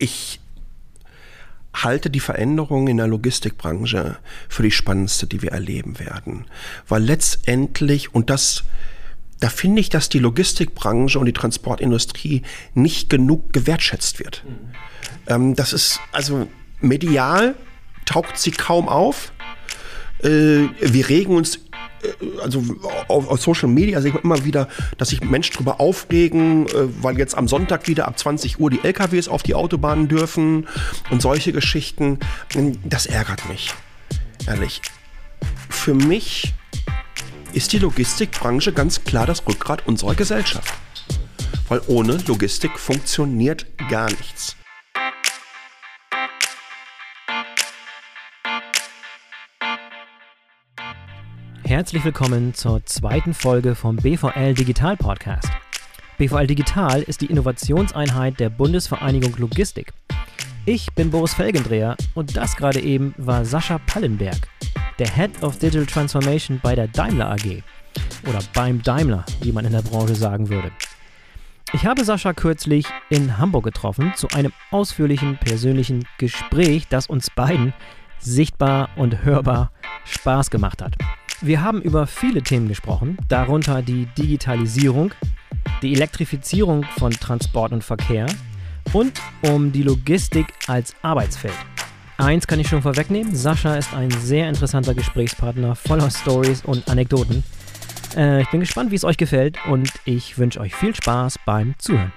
ich halte die Veränderung in der Logistikbranche für die spannendste, die wir erleben werden. Weil letztendlich, und das, da finde ich, dass die Logistikbranche und die Transportindustrie nicht genug gewertschätzt wird. Mhm. Ähm, das ist, also medial taucht sie kaum auf. Äh, wir regen uns also auf, Social Media sehe ich immer wieder, dass sich Menschen darüber aufregen, äh, weil jetzt am Sonntag wieder ab 20 Uhr die LKWs auf die Autobahnen dürfen und solche Geschichten. Das ärgert mich, ehrlich. Für mich ist die Logistikbranche ganz klar das Rückgrat unserer Gesellschaft. Weil ohne Logistik funktioniert gar nichts. Herzlich willkommen zur zweiten Folge vom BVL Digital Podcast. BVL Digital ist die Innovationseinheit der Bundesvereinigung Logistik. Ich bin Boris Felgendreher und das gerade eben war Sascha Pallenberg, der Head of Digital Transformation bei der Daimler AG. Oder beim Daimler, wie man in der Branche sagen würde. Ich habe Sascha kürzlich in Hamburg getroffen zu einem ausführlichen persönlichen Gespräch, das uns beiden sichtbar und hörbar Spaß gemacht hat. Wir haben über viele Themen gesprochen, darunter die Digitalisierung, die Elektrifizierung von Transport und Verkehr und um die Logistik als Arbeitsfeld. Eins kann ich schon vorwegnehmen, Sascha ist ein sehr interessanter Gesprächspartner voller Stories und Anekdoten. Äh, ich bin gespannt, wie es euch gefällt und ich wünsche euch viel Spaß beim Zuhören.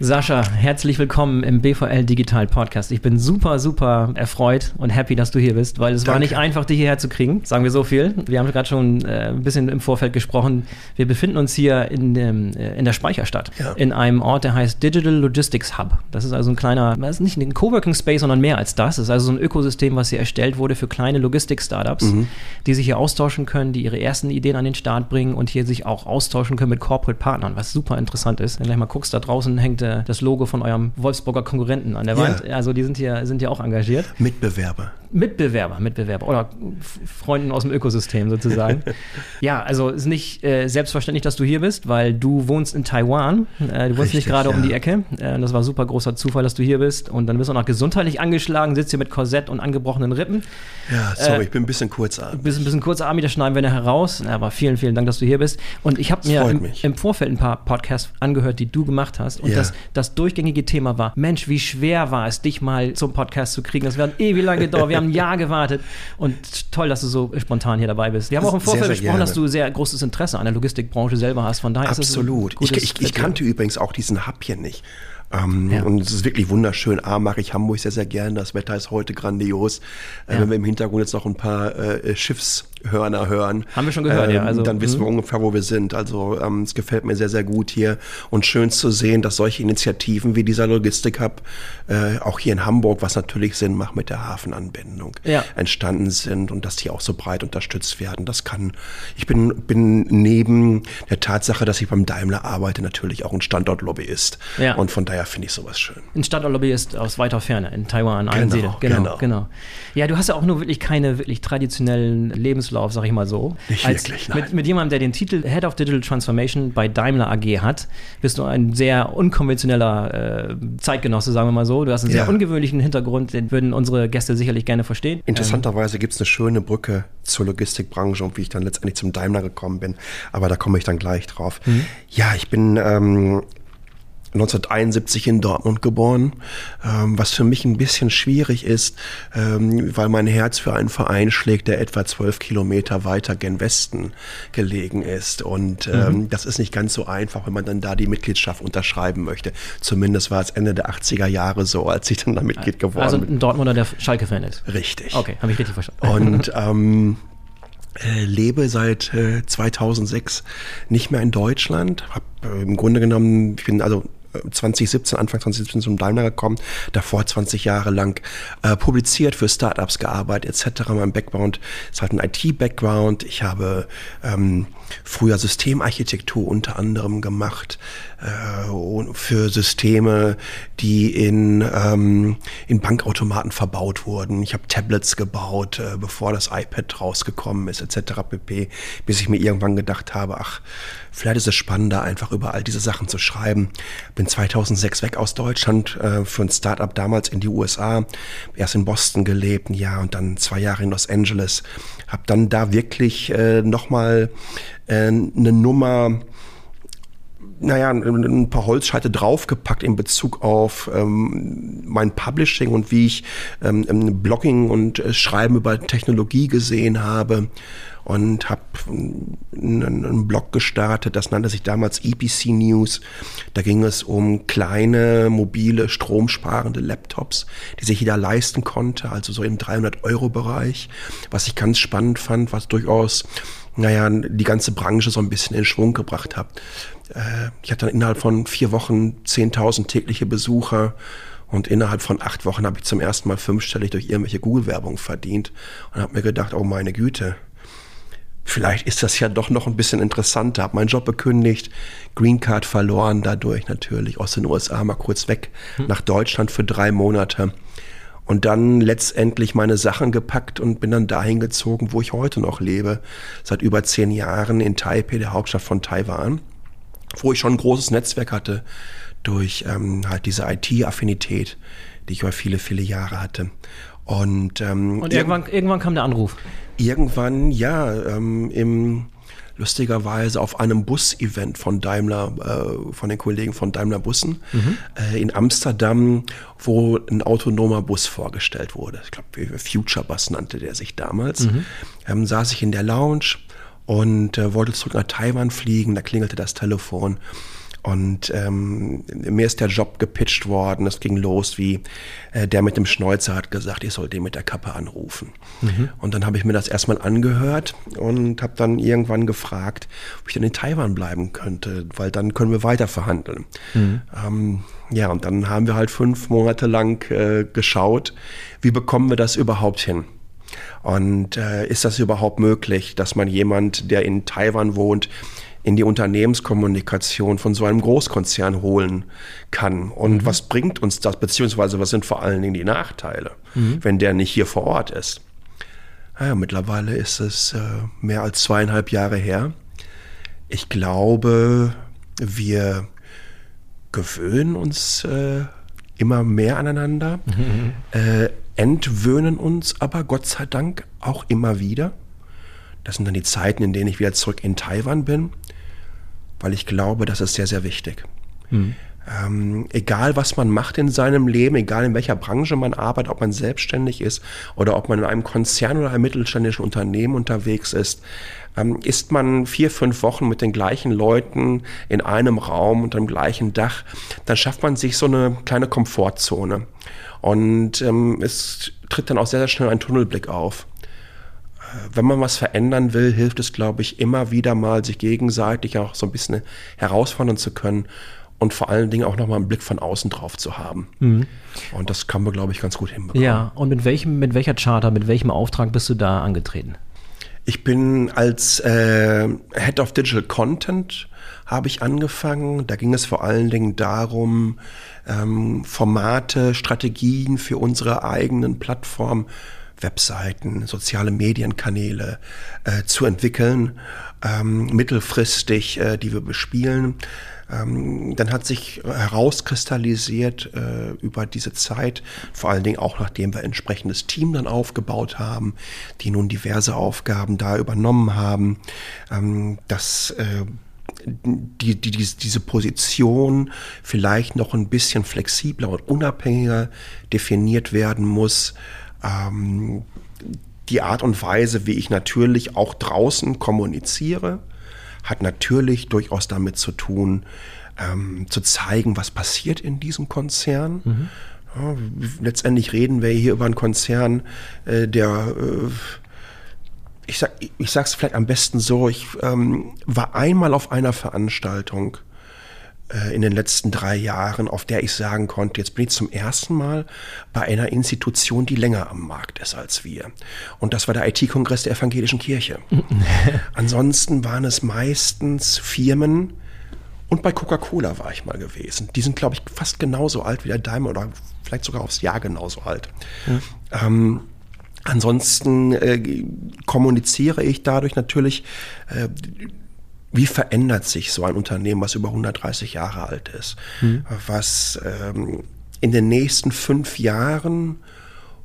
Sascha, herzlich willkommen im BVL Digital Podcast. Ich bin super, super erfreut und happy, dass du hier bist, weil es Danke. war nicht einfach, dich hierher zu kriegen, sagen wir so viel. Wir haben gerade schon äh, ein bisschen im Vorfeld gesprochen. Wir befinden uns hier in, dem, äh, in der Speicherstadt, ja. in einem Ort, der heißt Digital Logistics Hub. Das ist also ein kleiner, das ist nicht ein Coworking Space, sondern mehr als das. Das ist also so ein Ökosystem, was hier erstellt wurde für kleine Logistik-Startups, mhm. die sich hier austauschen können, die ihre ersten Ideen an den Start bringen und hier sich auch austauschen können mit Corporate Partnern, was super interessant ist. Wenn du gleich mal guckst, da draußen hängt äh, das Logo von eurem Wolfsburger Konkurrenten an der Wand. Ja. Also die sind hier, sind hier auch engagiert. Mitbewerber. Mitbewerber, Mitbewerber oder Freunden aus dem Ökosystem sozusagen. ja, also ist nicht äh, selbstverständlich, dass du hier bist, weil du wohnst in Taiwan. Äh, du wohnst Richtig, nicht gerade ja. um die Ecke. Äh, das war super großer Zufall, dass du hier bist. Und dann bist du auch noch gesundheitlich angeschlagen, sitzt hier mit Korsett und angebrochenen Rippen. Ja, sorry, äh, ich bin ein bisschen kurzarmig. Bist ein bisschen kurzarmig, das schneiden wir nachher raus. Aber vielen, vielen Dank, dass du hier bist. Und ich habe mir im, im, Vorfeld ein paar Podcasts angehört, die du gemacht hast. Und ja. das, das durchgängige Thema war, Mensch, wie schwer war es, dich mal zum Podcast zu kriegen. Das wird ewig lange gedauert. Wir haben ein Jahr gewartet. Und toll, dass du so spontan hier dabei bist. Wir haben auch im Vorfeld sehr, sehr gesprochen, gerne. dass du sehr großes Interesse an der Logistikbranche selber hast. Von daher Absolut. ist es ich, ich, ich kannte übrigens auch diesen Hub hier nicht. Ähm, ja. Und es ist wirklich wunderschön. A, mache ich Hamburg sehr, sehr gern. Das Wetter ist heute grandios. Äh, ja. Wenn wir im Hintergrund jetzt noch ein paar äh, Schiffshörner hören. Haben wir schon gehört, ähm, ja. Also, dann wissen wir mhm. ungefähr, wo wir sind. Also ähm, es gefällt mir sehr, sehr gut hier. Und schön zu sehen, dass solche Initiativen wie dieser Logistik-Hub äh, auch hier in Hamburg, was natürlich Sinn macht mit der Hafenanbindung, ja. entstanden sind und dass die auch so breit unterstützt werden. Das kann, ich bin, bin neben der Tatsache, dass ich beim Daimler arbeite, natürlich auch ein Standortlobbyist. Ja. Und von daher finde ich sowas schön. Ein Standortlobbyist aus weiter Ferne, in Taiwan, genau, Genau, genau, genau. Ja, du hast ja auch nur wirklich keine wirklich traditionellen Lebenslauf, sag ich mal so. Nicht wirklich, nein. Mit, mit jemandem, der den Titel Head of Digital Transformation bei Daimler AG hat, bist du ein sehr unkonventioneller äh, Zeitgenosse, sagen wir mal so. Du hast einen ja. sehr ungewöhnlichen Hintergrund, den würden unsere Gäste sicherlich gerne verstehen. Interessanterweise ähm, gibt es eine schöne Brücke zur Logistikbranche und wie ich dann letztendlich zum Daimler gekommen bin. Aber da komme ich dann gleich drauf. Mhm. Ja, ich bin ähm, 1971 in Dortmund geboren, ähm, was für mich ein bisschen schwierig ist, ähm, weil mein Herz für einen Verein schlägt, der etwa zwölf Kilometer weiter gen Westen gelegen ist. Und ähm, mhm. das ist nicht ganz so einfach, wenn man dann da die Mitgliedschaft unterschreiben möchte. Zumindest war es Ende der 80er Jahre so, als ich dann da Mitglied geworden also bin. Also ein Dortmunder, der Schalke-Fan ist. Richtig. Okay, habe ich richtig verstanden. Und ähm, äh, lebe seit äh, 2006 nicht mehr in Deutschland. Hab äh, im Grunde genommen, ich bin also 2017, Anfang 2017 zum Daimler gekommen, davor 20 Jahre lang äh, publiziert, für Startups gearbeitet etc. Mein Background ist halt ein IT-Background. Ich habe ähm, früher Systemarchitektur unter anderem gemacht äh, für Systeme, die in, ähm, in Bankautomaten verbaut wurden. Ich habe Tablets gebaut, äh, bevor das iPad rausgekommen ist, etc. pp. Bis ich mir irgendwann gedacht habe, ach, vielleicht ist es spannender, einfach über all diese Sachen zu schreiben. Bin 2006 weg aus Deutschland äh, für ein Startup damals in die USA, erst in Boston gelebt, ein Jahr und dann zwei Jahre in Los Angeles. Habe dann da wirklich äh, nochmal äh, eine Nummer naja, ein paar Holzscheite draufgepackt in Bezug auf ähm, mein Publishing und wie ich ähm, Blogging und äh, Schreiben über Technologie gesehen habe und habe einen Blog gestartet, das nannte sich damals EPC News. Da ging es um kleine, mobile, stromsparende Laptops, die sich jeder leisten konnte, also so im 300-Euro-Bereich. Was ich ganz spannend fand, was durchaus naja, die ganze Branche so ein bisschen in Schwung gebracht hat. Äh, ich hatte dann innerhalb von vier Wochen 10.000 tägliche Besucher und innerhalb von acht Wochen habe ich zum ersten Mal fünfstellig durch irgendwelche Google-Werbung verdient und habe mir gedacht, oh meine Güte, vielleicht ist das ja doch noch ein bisschen interessanter. Habe meinen Job bekündigt, Green Card verloren dadurch natürlich, aus den USA mal kurz weg hm. nach Deutschland für drei Monate und dann letztendlich meine Sachen gepackt und bin dann dahin gezogen, wo ich heute noch lebe, seit über zehn Jahren in Taipei, der Hauptstadt von Taiwan, wo ich schon ein großes Netzwerk hatte durch ähm, halt diese IT-Affinität, die ich über viele, viele Jahre hatte. Und, ähm, und irgendwann, irgendwann kam der Anruf. Irgendwann, ja, ähm, im lustigerweise auf einem Bus-Event von Daimler, äh, von den Kollegen von Daimler Bussen mhm. äh, in Amsterdam, wo ein autonomer Bus vorgestellt wurde. Ich glaube, Future Bus nannte der sich damals. Mhm. Ähm, saß ich in der Lounge und äh, wollte zurück nach Taiwan fliegen. Da klingelte das Telefon. Und ähm, mir ist der Job gepitcht worden. Es ging los, wie äh, der mit dem Schnäuzer hat gesagt, ich soll den mit der Kappe anrufen. Mhm. Und dann habe ich mir das erstmal angehört und habe dann irgendwann gefragt, ob ich dann in Taiwan bleiben könnte, weil dann können wir weiter verhandeln. Mhm. Ähm, ja, und dann haben wir halt fünf Monate lang äh, geschaut, wie bekommen wir das überhaupt hin? Und äh, ist das überhaupt möglich, dass man jemand, der in Taiwan wohnt, in die Unternehmenskommunikation von so einem Großkonzern holen kann. Und mhm. was bringt uns das, beziehungsweise was sind vor allen Dingen die Nachteile, mhm. wenn der nicht hier vor Ort ist? Naja, mittlerweile ist es äh, mehr als zweieinhalb Jahre her. Ich glaube, wir gewöhnen uns äh, immer mehr aneinander, mhm. äh, entwöhnen uns aber Gott sei Dank auch immer wieder. Das sind dann die Zeiten, in denen ich wieder zurück in Taiwan bin weil ich glaube, das ist sehr, sehr wichtig. Mhm. Ähm, egal, was man macht in seinem Leben, egal in welcher Branche man arbeitet, ob man selbstständig ist oder ob man in einem Konzern oder einem mittelständischen Unternehmen unterwegs ist, ähm, ist man vier, fünf Wochen mit den gleichen Leuten in einem Raum unter dem gleichen Dach, dann schafft man sich so eine kleine Komfortzone. Und ähm, es tritt dann auch sehr, sehr schnell ein Tunnelblick auf wenn man was verändern will, hilft es, glaube ich, immer wieder mal, sich gegenseitig auch so ein bisschen herausfordern zu können und vor allen Dingen auch nochmal einen Blick von außen drauf zu haben. Mhm. Und das kann man, glaube ich, ganz gut hinbekommen. Ja, und mit welchem, mit welcher Charter, mit welchem Auftrag bist du da angetreten? Ich bin als äh, Head of Digital Content habe ich angefangen. Da ging es vor allen Dingen darum, ähm, Formate, Strategien für unsere eigenen Plattformen Webseiten, soziale Medienkanäle äh, zu entwickeln, ähm, mittelfristig, äh, die wir bespielen. Ähm, dann hat sich herauskristallisiert äh, über diese Zeit, vor allen Dingen auch nachdem wir entsprechendes Team dann aufgebaut haben, die nun diverse Aufgaben da übernommen haben, ähm, dass äh, die, die, diese Position vielleicht noch ein bisschen flexibler und unabhängiger definiert werden muss ähm, die Art und Weise, wie ich natürlich auch draußen kommuniziere, hat natürlich durchaus damit zu tun, ähm, zu zeigen, was passiert in diesem Konzern. Mhm. Ja, letztendlich reden wir hier über einen Konzern, äh, der, äh, ich, sag, ich sag's vielleicht am besten so, ich ähm, war einmal auf einer Veranstaltung, in den letzten drei Jahren, auf der ich sagen konnte, jetzt bin ich zum ersten Mal bei einer Institution, die länger am Markt ist als wir. Und das war der IT-Kongress der Evangelischen Kirche. Ansonsten waren es meistens Firmen, und bei Coca-Cola war ich mal gewesen. Die sind, glaube ich, fast genauso alt wie der Daimler oder vielleicht sogar aufs Jahr genauso alt. Mhm. Ähm, ansonsten äh, kommuniziere ich dadurch natürlich, äh, wie verändert sich so ein Unternehmen, was über 130 Jahre alt ist, mhm. was ähm, in den nächsten fünf Jahren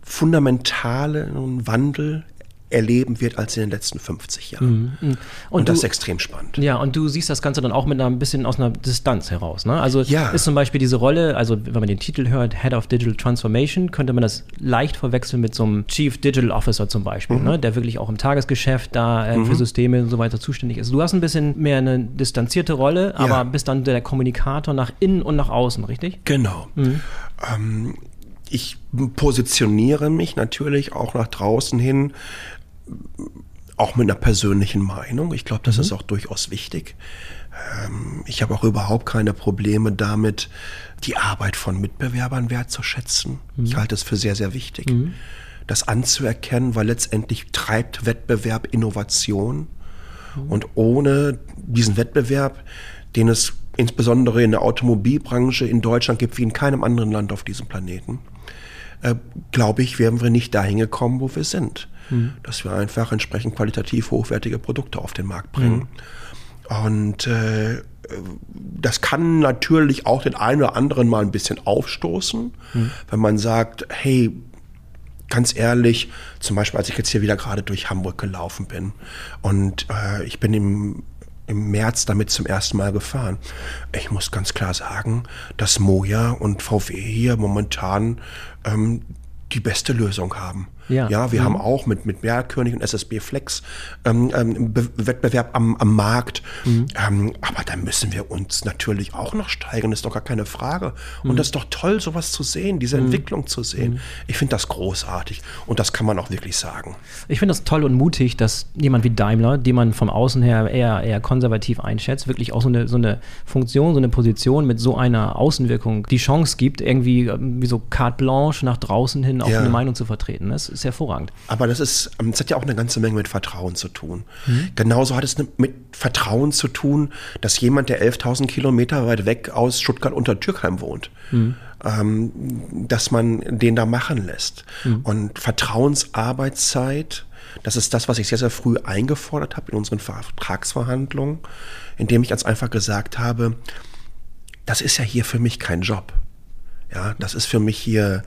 fundamentalen Wandel erleben wird als in den letzten 50 Jahren. Mhm. mhm. Und, und, das du, ist extrem spannend. Ja, und du siehst das Ganze dann auch mit einer, ein bisschen aus einer Distanz heraus. Ne? Also ja. ist zum Beispiel diese Rolle, also wenn man den Titel hört, Head of Digital Transformation, könnte man das leicht verwechseln mit so einem Chief Digital Officer zum Beispiel, mhm. ne? der wirklich auch im Tagesgeschäft da äh, mhm. für Systeme und so weiter zuständig ist. Du hast ein bisschen mehr eine distanzierte Rolle, aber ja. bist dann der Kommunikator nach innen und nach außen, richtig? Genau. Mhm. Ähm, ich positioniere mich natürlich auch nach draußen hin auch mit einer persönlichen Meinung. Ich glaube, das mhm. ist auch durchaus wichtig. Ähm, ich habe auch überhaupt keine Probleme damit, die Arbeit von Mitbewerbern wertzuschätzen. Mhm. Ich halte es für sehr, sehr wichtig, mhm. das anzuerkennen, weil letztendlich treibt Wettbewerb Innovation. Mhm. Und ohne diesen Wettbewerb, den es insbesondere in der Automobilbranche in Deutschland gibt, wie in keinem anderen Land auf diesem Planeten, äh, glaube ich, wären wir nicht dahin gekommen, wo wir sind mhm. dass wir einfach entsprechend qualitativ hochwertige Produkte auf den Markt bringen. Mhm. Und äh, das kann natürlich auch den einen oder anderen mal ein bisschen aufstoßen, mhm. wenn man sagt, hey, ganz ehrlich, zum Beispiel, als ich jetzt hier wieder gerade durch Hamburg gelaufen bin und äh, ich bin im, im März damit zum ersten Mal gefahren. Ich muss ganz klar sagen, dass Moja und VW hier momentan ähm, die beste Lösung haben. Ja, ja wir mhm. haben auch mit, mit Meerkönig und SSB Flex ähm, ähm, Wettbewerb am, am Markt. Mhm. Ähm, aber da müssen wir uns natürlich auch noch steigern, das ist doch gar keine Frage. Und mhm. das ist doch toll, sowas zu sehen, diese mhm. Entwicklung zu sehen. Mhm. Ich finde das großartig und das kann man auch wirklich sagen. Ich finde das toll und mutig, dass jemand wie Daimler, den man vom Außen her eher, eher konservativ einschätzt, wirklich auch so eine, so eine Funktion, so eine Position mit so einer Außenwirkung die Chance gibt, irgendwie ähm, wie so carte blanche nach draußen hin auch ja. eine Meinung zu vertreten. Das ist hervorragend. Aber das ist, ähm, das hat ja auch eine ganze Menge mit Vertrauen zu tun. Mhm. Genauso hat es mit Vertrauen zu tun, dass jemand, der 11.000 Kilometer weit weg aus Stuttgart unter Türkheim wohnt, mhm. ähm, dass man den da machen lässt. Mhm. Und Vertrauensarbeitszeit, das ist das, was ich sehr, sehr früh eingefordert habe in unseren Vertragsverhandlungen, indem ich ganz einfach gesagt habe, das ist ja hier für mich kein Job. Ja, das ist für mich hier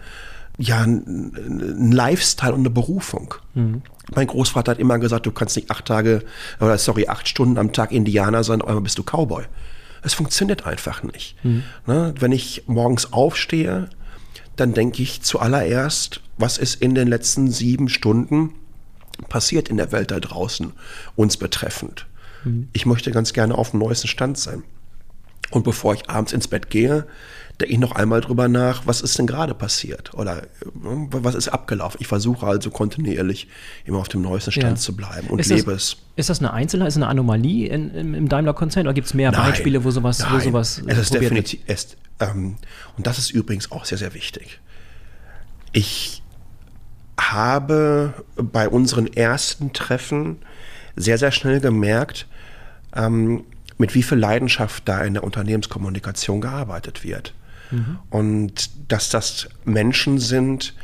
ja ein, Lifestyle und eine Berufung. Mhm. Mein Großvater hat immer gesagt, du kannst nicht acht Tage oder sorry acht Stunden am Tag Indianer sein, einmal bist du Cowboy. Es funktioniert einfach nicht. Mhm. Ne? Wenn ich morgens aufstehe, dann denke ich zuallererst, was ist in den letzten sieben Stunden passiert in der Welt da draußen, uns betreffend. Mhm. Ich möchte ganz gerne auf dem neuesten Stand sein. Und bevor ich abends ins Bett gehe, denke ich noch einmal drüber nach, was ist denn gerade passiert oder ne, was ist abgelaufen. Ich versuche also kontinuierlich immer auf dem neuesten Stand ja. zu bleiben und ist lebe das, es. Ist das eine Einzelheit, ist eine Anomalie in, in, im Daimler-Konzern oder gibt es mehr nein, Beispiele, wo sowas, nein, wo sowas es ist definitiv, es, ähm, und das ist übrigens auch sehr, sehr wichtig. Ich habe bei unseren ersten Treffen sehr, sehr schnell gemerkt, ähm, mit wie viel Leidenschaft da in der Unternehmenskommunikation gearbeitet wird. Und dass das Menschen sind,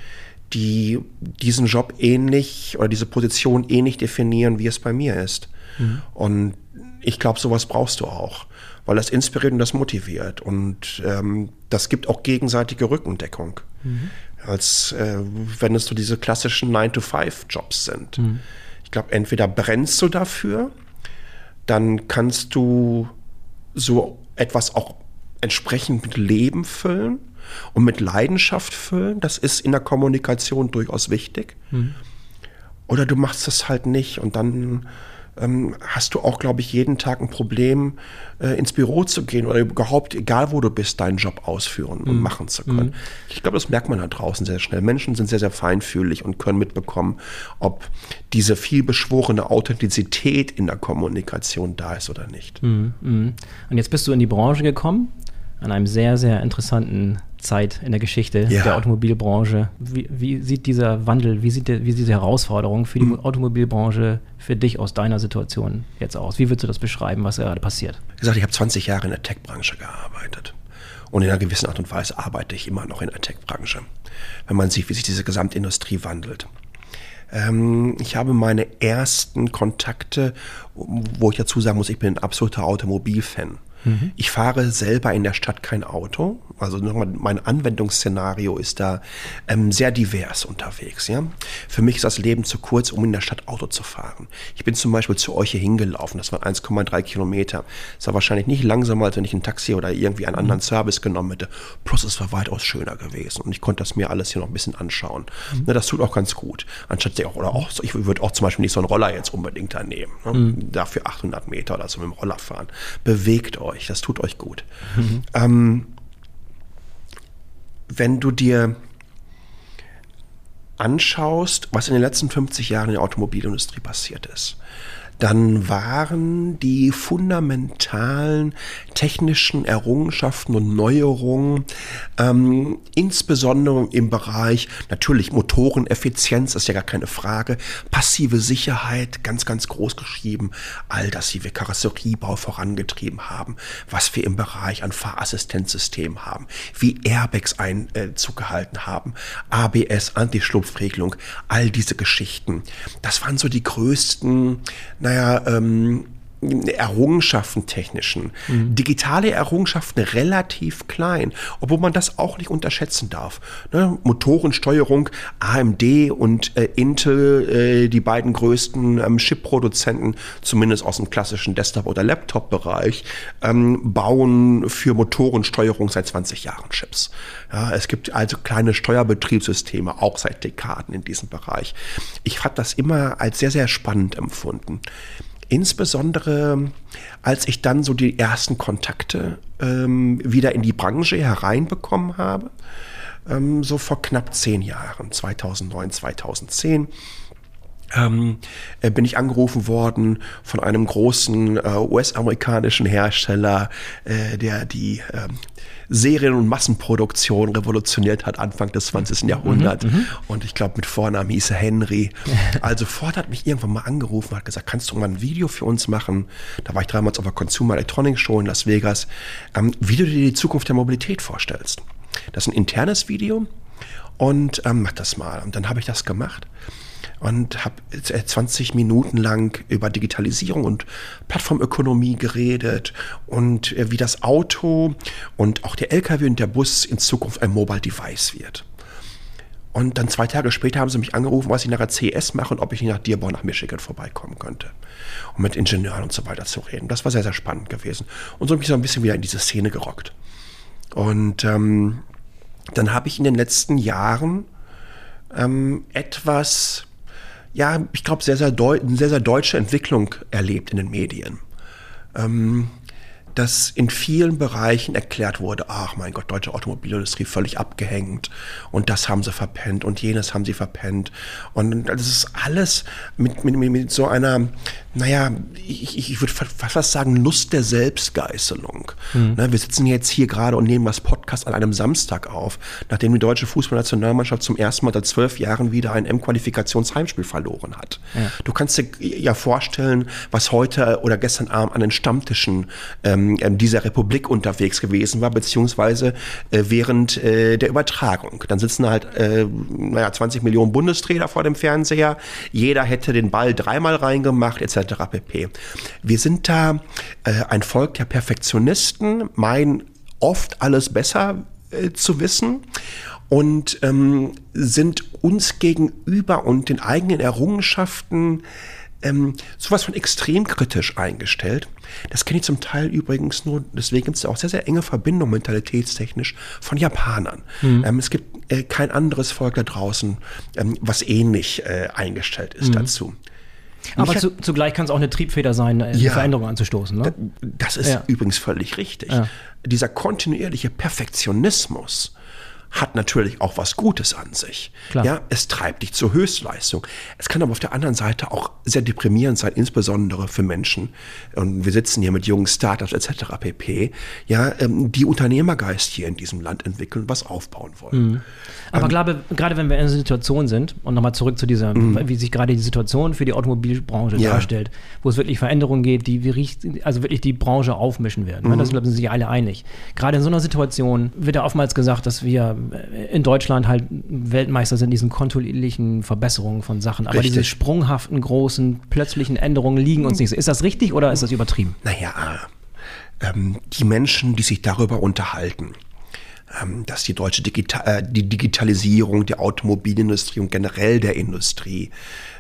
die diesen Job ähnlich oder diese Position ähnlich definieren, wie es bei mir ist. Mhm. Und ich glaube, sowas brauchst du auch, weil das inspiriert und das motiviert. Und ähm, das gibt auch gegenseitige Rückendeckung. Mhm. Als äh, wenn es so diese klassischen 9-to-5-Jobs sind. Mhm. Ich glaube, entweder brennst du dafür, dann kannst du so etwas auch entsprechend mit Leben füllen und mit Leidenschaft füllen. Das ist in der Kommunikation durchaus wichtig. Mhm. Oder du machst das halt nicht und dann ähm, hast du auch, glaube ich, jeden Tag ein Problem, äh, ins Büro zu gehen oder überhaupt, egal wo du bist, deinen Job ausführen und mhm. machen zu können. Mhm. Ich glaube, das merkt man da draußen sehr schnell. Menschen sind sehr, sehr feinfühlig und können mitbekommen, ob diese vielbeschworene Authentizität in der Kommunikation da ist oder nicht. Mhm. mhm. Und jetzt bist du in die Branche gekommen, an einem sehr, sehr interessanten Zeit in der Geschichte ja. der Automobilbranche. Wie, wie, sieht dieser Wandel, wie sieht, der, wie sieht diese Herausforderung für die mhm. Automobilbranche für dich aus deiner Situation jetzt aus? Wie würdest du das beschreiben, was gerade passiert? Wie gesagt, ich habe 20 Jahre in der Tech-Branche gearbeitet. Und in einer gewissen Art und Weise arbeite ich immer noch in der Tech-Branche. Wenn man sieht, wie sich diese Gesamtindustrie wandelt. Ähm, ich habe meine ersten Kontakte, wo ich dazu sagen muss, ich bin ein absoluter Automobilfan. Mhm. Ich fahre selber in der Stadt kein Auto. Also mein Anwendungsszenario ist da ähm, sehr divers unterwegs. Ja? Für mich ist das Leben zu kurz, um in der Stadt Auto zu fahren. Ich bin zum Beispiel zu euch hier hingelaufen. Das waren 1,3 Kilometer. Das war wahrscheinlich nicht langsamer, als wenn ich ein Taxi oder irgendwie einen anderen mhm. Service genommen hätte. Plus es war weitaus schöner gewesen. Und ich konnte das mir alles hier noch ein bisschen anschauen. Mhm. Ne, das tut auch ganz gut. Anstatt auch, oder auch, ich würde auch zum Beispiel nicht so einen Roller jetzt unbedingt da nehmen. Ne? Mhm. Dafür 800 Meter oder so mit dem Roller fahren. Bewegt euch euch, das tut euch gut. Mhm. Ähm, wenn du dir anschaust, was in den letzten 50 Jahren in der Automobilindustrie passiert ist, dann waren die fundamentalen technischen Errungenschaften und Neuerungen, ähm, insbesondere im Bereich natürlich Motoreneffizienz, ist ja gar keine Frage, passive Sicherheit, ganz, ganz groß geschrieben, all das, wie wir Karosseriebau vorangetrieben haben, was wir im Bereich an Fahrassistenzsystemen haben, wie Airbags Einzug gehalten haben, ABS, Anti-Schlupfregelung, all diese Geschichten. Das waren so die größten, naja, ähm, Errungenschaften technischen. Mhm. Digitale Errungenschaften relativ klein, obwohl man das auch nicht unterschätzen darf. Ne? Motorensteuerung, AMD und äh, Intel, äh, die beiden größten ähm, Chip-Produzenten, zumindest aus dem klassischen Desktop- oder Laptop-Bereich, ähm, bauen für Motorensteuerung seit 20 Jahren Chips. Ja, es gibt also kleine Steuerbetriebssysteme, auch seit Dekaden in diesem Bereich. Ich habe das immer als sehr, sehr spannend empfunden. Insbesondere als ich dann so die ersten Kontakte ähm, wieder in die Branche hereinbekommen habe, ähm, so vor knapp zehn Jahren, 2009, 2010. Ähm, äh, bin ich angerufen worden von einem großen äh, US-amerikanischen Hersteller, äh, der die äh, Serien- und Massenproduktion revolutioniert hat Anfang des 20. Jahrhunderts. Mhm, mhm, und ich glaube, mit Vornamen hieß er Henry. Also Ford hat mich irgendwann mal angerufen, hat gesagt, kannst du mal ein Video für uns machen? Da war ich damals auf der Consumer Electronics Show in Las Vegas, ähm, wie du dir die Zukunft der Mobilität vorstellst. Das ist ein internes Video und ähm, mach das mal. Und dann habe ich das gemacht und habe 20 Minuten lang über Digitalisierung und Plattformökonomie geredet und äh, wie das Auto und auch der LKW und der Bus in Zukunft ein Mobile Device wird. Und dann zwei Tage später haben sie mich angerufen, was ich nach der CS mache und ob ich nicht nach Dearborn, nach Michigan vorbeikommen könnte. Um mit Ingenieuren und so weiter zu reden. Das war sehr, sehr spannend gewesen. Und so habe ich so ein bisschen wieder in diese Szene gerockt. Und ähm, dann habe ich in den letzten Jahren ähm, etwas ja, ich glaube, sehr, sehr, eine sehr, sehr deutsche Entwicklung erlebt in den Medien. Ähm, dass in vielen Bereichen erklärt wurde, ach mein Gott, deutsche Automobilindustrie völlig abgehängt und das haben sie verpennt und jenes haben sie verpennt. Und das ist alles mit, mit, mit so einer, naja, ich, ich würde fast sagen, Lust der Selbstgeißelung. Mhm. Wir sitzen jetzt hier gerade und nehmen das Podcast an einem Samstag auf, nachdem die deutsche Fußballnationalmannschaft zum ersten Mal seit zwölf Jahren wieder ein M-Qualifikationsheimspiel verloren hat. Ja. Du kannst dir ja vorstellen, was heute oder gestern Abend an den Stammtischen ähm, dieser Republik unterwegs gewesen war, beziehungsweise äh, während äh, der Übertragung. Dann sitzen halt, äh, naja, 20 Millionen Bundestrainer vor dem Fernseher. Jeder hätte den Ball dreimal reingemacht, etc. pp. Wir sind da äh, ein Volk der Perfektionisten, meinen oft alles besser äh, zu wissen und ähm, sind uns gegenüber und den eigenen Errungenschaften ähm, sowas von extrem kritisch eingestellt. Das kenne ich zum Teil übrigens nur, deswegen gibt es auch sehr, sehr enge Verbindungen mentalitätstechnisch von Japanern. Mhm. Ähm, es gibt äh, kein anderes Volk da draußen, ähm, was ähnlich äh, eingestellt ist mhm. dazu. Aber zu, zugleich kann es auch eine Triebfeder sein, eine Ja. Veränderung anzustoßen. Ne? Das ist Ja. übrigens völlig richtig. Ja. Dieser kontinuierliche Perfektionismus hat natürlich auch was Gutes an sich. Klar. Ja, es treibt dich zur Höchstleistung. Es kann aber auf der anderen Seite auch sehr deprimierend sein, insbesondere für Menschen. Und wir sitzen hier mit jungen Startups etc. pp. Ja, ähm, die Unternehmergeist hier in diesem Land entwickeln, was aufbauen wollen. Mhm. Aber gerade, gerade wenn wir in einer Situation sind, und nochmal zurück zu dieser, wie sich gerade die Situation für die Automobilbranche Ja. darstellt, wo es wirklich Veränderungen geht, die wir also wirklich die Branche aufmischen werden. Ne? Das sind sich alle einig. Gerade in so einer Situation wird ja oftmals gesagt, dass wir in Deutschland halt Weltmeister sind in diesen kontinuierlichen Verbesserungen von Sachen. Aber Richtig. diese sprunghaften, großen, plötzlichen Änderungen liegen uns nicht so. Ist das richtig oder ist das übertrieben? Naja, ähm, die Menschen, die sich darüber unterhalten, ähm, dass die deutsche Digita äh, die Digitalisierung der Automobilindustrie und generell der Industrie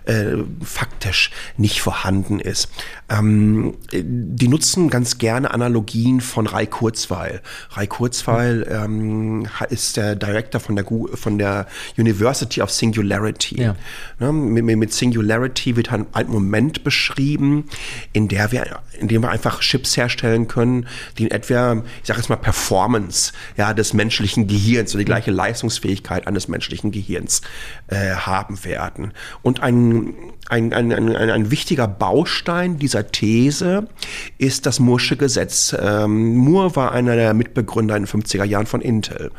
äh, faktisch nicht vorhanden ist. Ähm, äh, die nutzen ganz gerne Analogien von Ray Kurzweil. Ray Kurzweil ähm, ist der Director von der, von der University of Singularity. Ja. Ne, mit, Singularity wird ein, ein Moment beschrieben, in der wir, in dem wir einfach Chips herstellen können, die in etwa, ich sage jetzt mal Performance, ja, des menschlichen Gehirns, so die gleiche Leistungsfähigkeit eines menschlichen Gehirns äh, haben werden. Und ein ein, ein, ein, ein, ein wichtiger Baustein dieser These ist das Moore'sche Gesetz. Ähm, Moore war einer der Mitbegründer in den 50er Jahren von Intel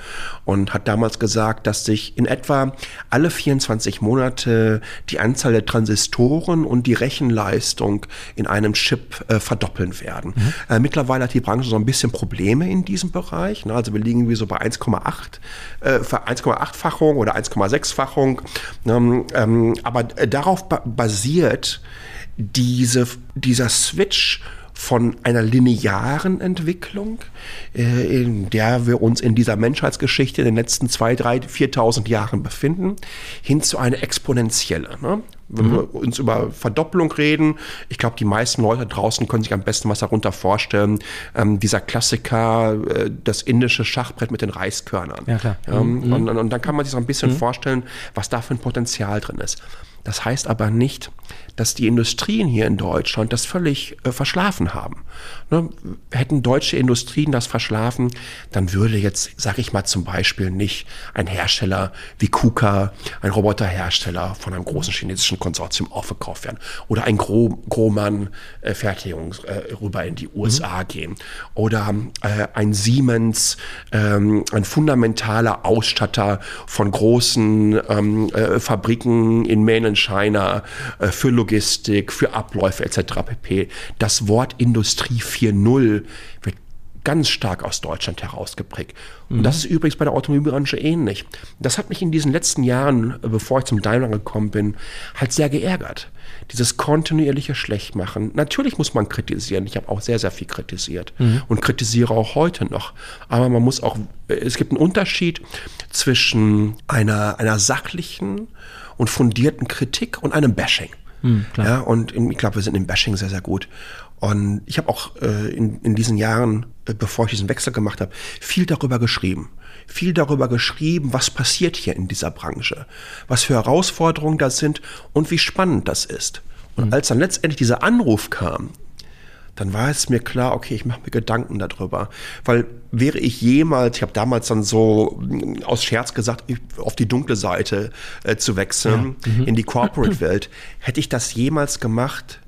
und hat damals gesagt, dass sich in etwa alle 24 Monate die Anzahl der Transistoren und die Rechenleistung in einem Chip äh, verdoppeln werden. Äh, mittlerweile hat die Branche so ein bisschen Probleme in diesem Bereich. Ne? Also wir liegen wie so bei 1,8 äh, 1,8-fachung oder 1,6-fachung. Ähm, ähm, aber äh, darauf ba basiert diese, dieser Switch von einer linearen Entwicklung, äh, in der wir uns in dieser Menschheitsgeschichte in den letzten zwei, drei, 4.000 Jahren befinden, hin zu einer exponentielle. Ne? Wenn wir uns über Verdopplung reden, ich glaube, die meisten Leute draußen können sich am besten was darunter vorstellen. Ähm, dieser Klassiker, äh, das indische Schachbrett mit den Reiskörnern. Ja, klar. Ähm, und, und, und dann kann man sich so ein bisschen vorstellen, was da für ein Potenzial drin ist. Das heißt aber nicht, dass die Industrien hier in Deutschland das völlig äh, verschlafen haben. Ne? Hätten deutsche Industrien das verschlafen, dann würde jetzt, sage ich mal zum Beispiel, nicht ein Hersteller wie KUKA, ein Roboterhersteller von einem großen chinesischen Konsortium aufgekauft werden oder ein Gro Grohmann äh, äh, rüber in die USA gehen oder äh, ein Siemens, ähm, ein fundamentaler Ausstatter von großen ähm, äh, Fabriken in Mainland China äh, für Logistik, für Abläufe etc. pp. Das Wort Industrie 4.0 wird ganz stark aus Deutschland herausgeprägt. Und das ist übrigens bei der Automobilbranche ähnlich. Das hat mich in diesen letzten Jahren, äh, bevor ich zum Daimler gekommen bin, halt sehr geärgert. Dieses kontinuierliche Schlechtmachen. Natürlich muss man kritisieren. Ich habe auch sehr, sehr viel kritisiert und kritisiere auch heute noch. Aber man muss auch, äh, es gibt einen Unterschied zwischen einer, einer sachlichen und fundierten Kritik und einem Bashing. Klar. Ja, und ich glaube, wir sind im Bashing sehr, sehr gut. Und ich habe auch äh, in, in diesen Jahren, äh, bevor ich diesen Wechsel gemacht habe, viel darüber geschrieben. Viel darüber geschrieben, was passiert hier in dieser Branche, was für Herausforderungen das sind und wie spannend das ist. Und als dann letztendlich dieser Anruf kam, dann war es mir klar, okay, ich mache mir Gedanken darüber. Weil wäre ich jemals, ich habe damals dann so mm, aus Scherz gesagt, auf die dunkle Seite äh, zu wechseln, in die Corporate-Welt, hätte ich das jemals gemacht,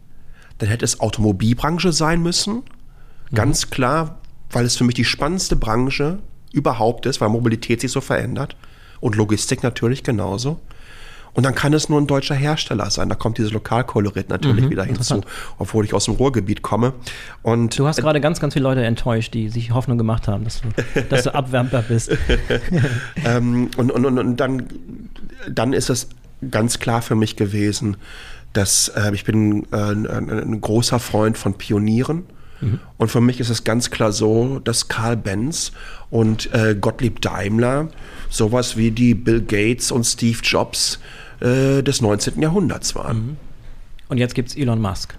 dann hätte es Automobilbranche sein müssen. Ganz klar, weil es für mich die spannendste Branche überhaupt ist, weil Mobilität sich so verändert. Und Logistik natürlich genauso. Und dann kann es nur ein deutscher Hersteller sein. Da kommt dieses Lokalkolorit natürlich wieder hinzu, obwohl ich aus dem Ruhrgebiet komme. Und Du hast gerade ganz, ganz viele Leute enttäuscht, die sich Hoffnung gemacht haben, dass du, dass du Abwärmer bist. Ähm, und, und, und, und dann, dann ist es ganz klar für mich gewesen, dass äh, ich bin äh, ein, ein großer Freund von Pionieren. Und für mich ist es ganz klar so, dass Karl Benz und äh, Gottlieb Daimler sowas wie die Bill Gates und Steve Jobs äh, des 19. Jahrhunderts waren. Und jetzt gibt's Elon Musk.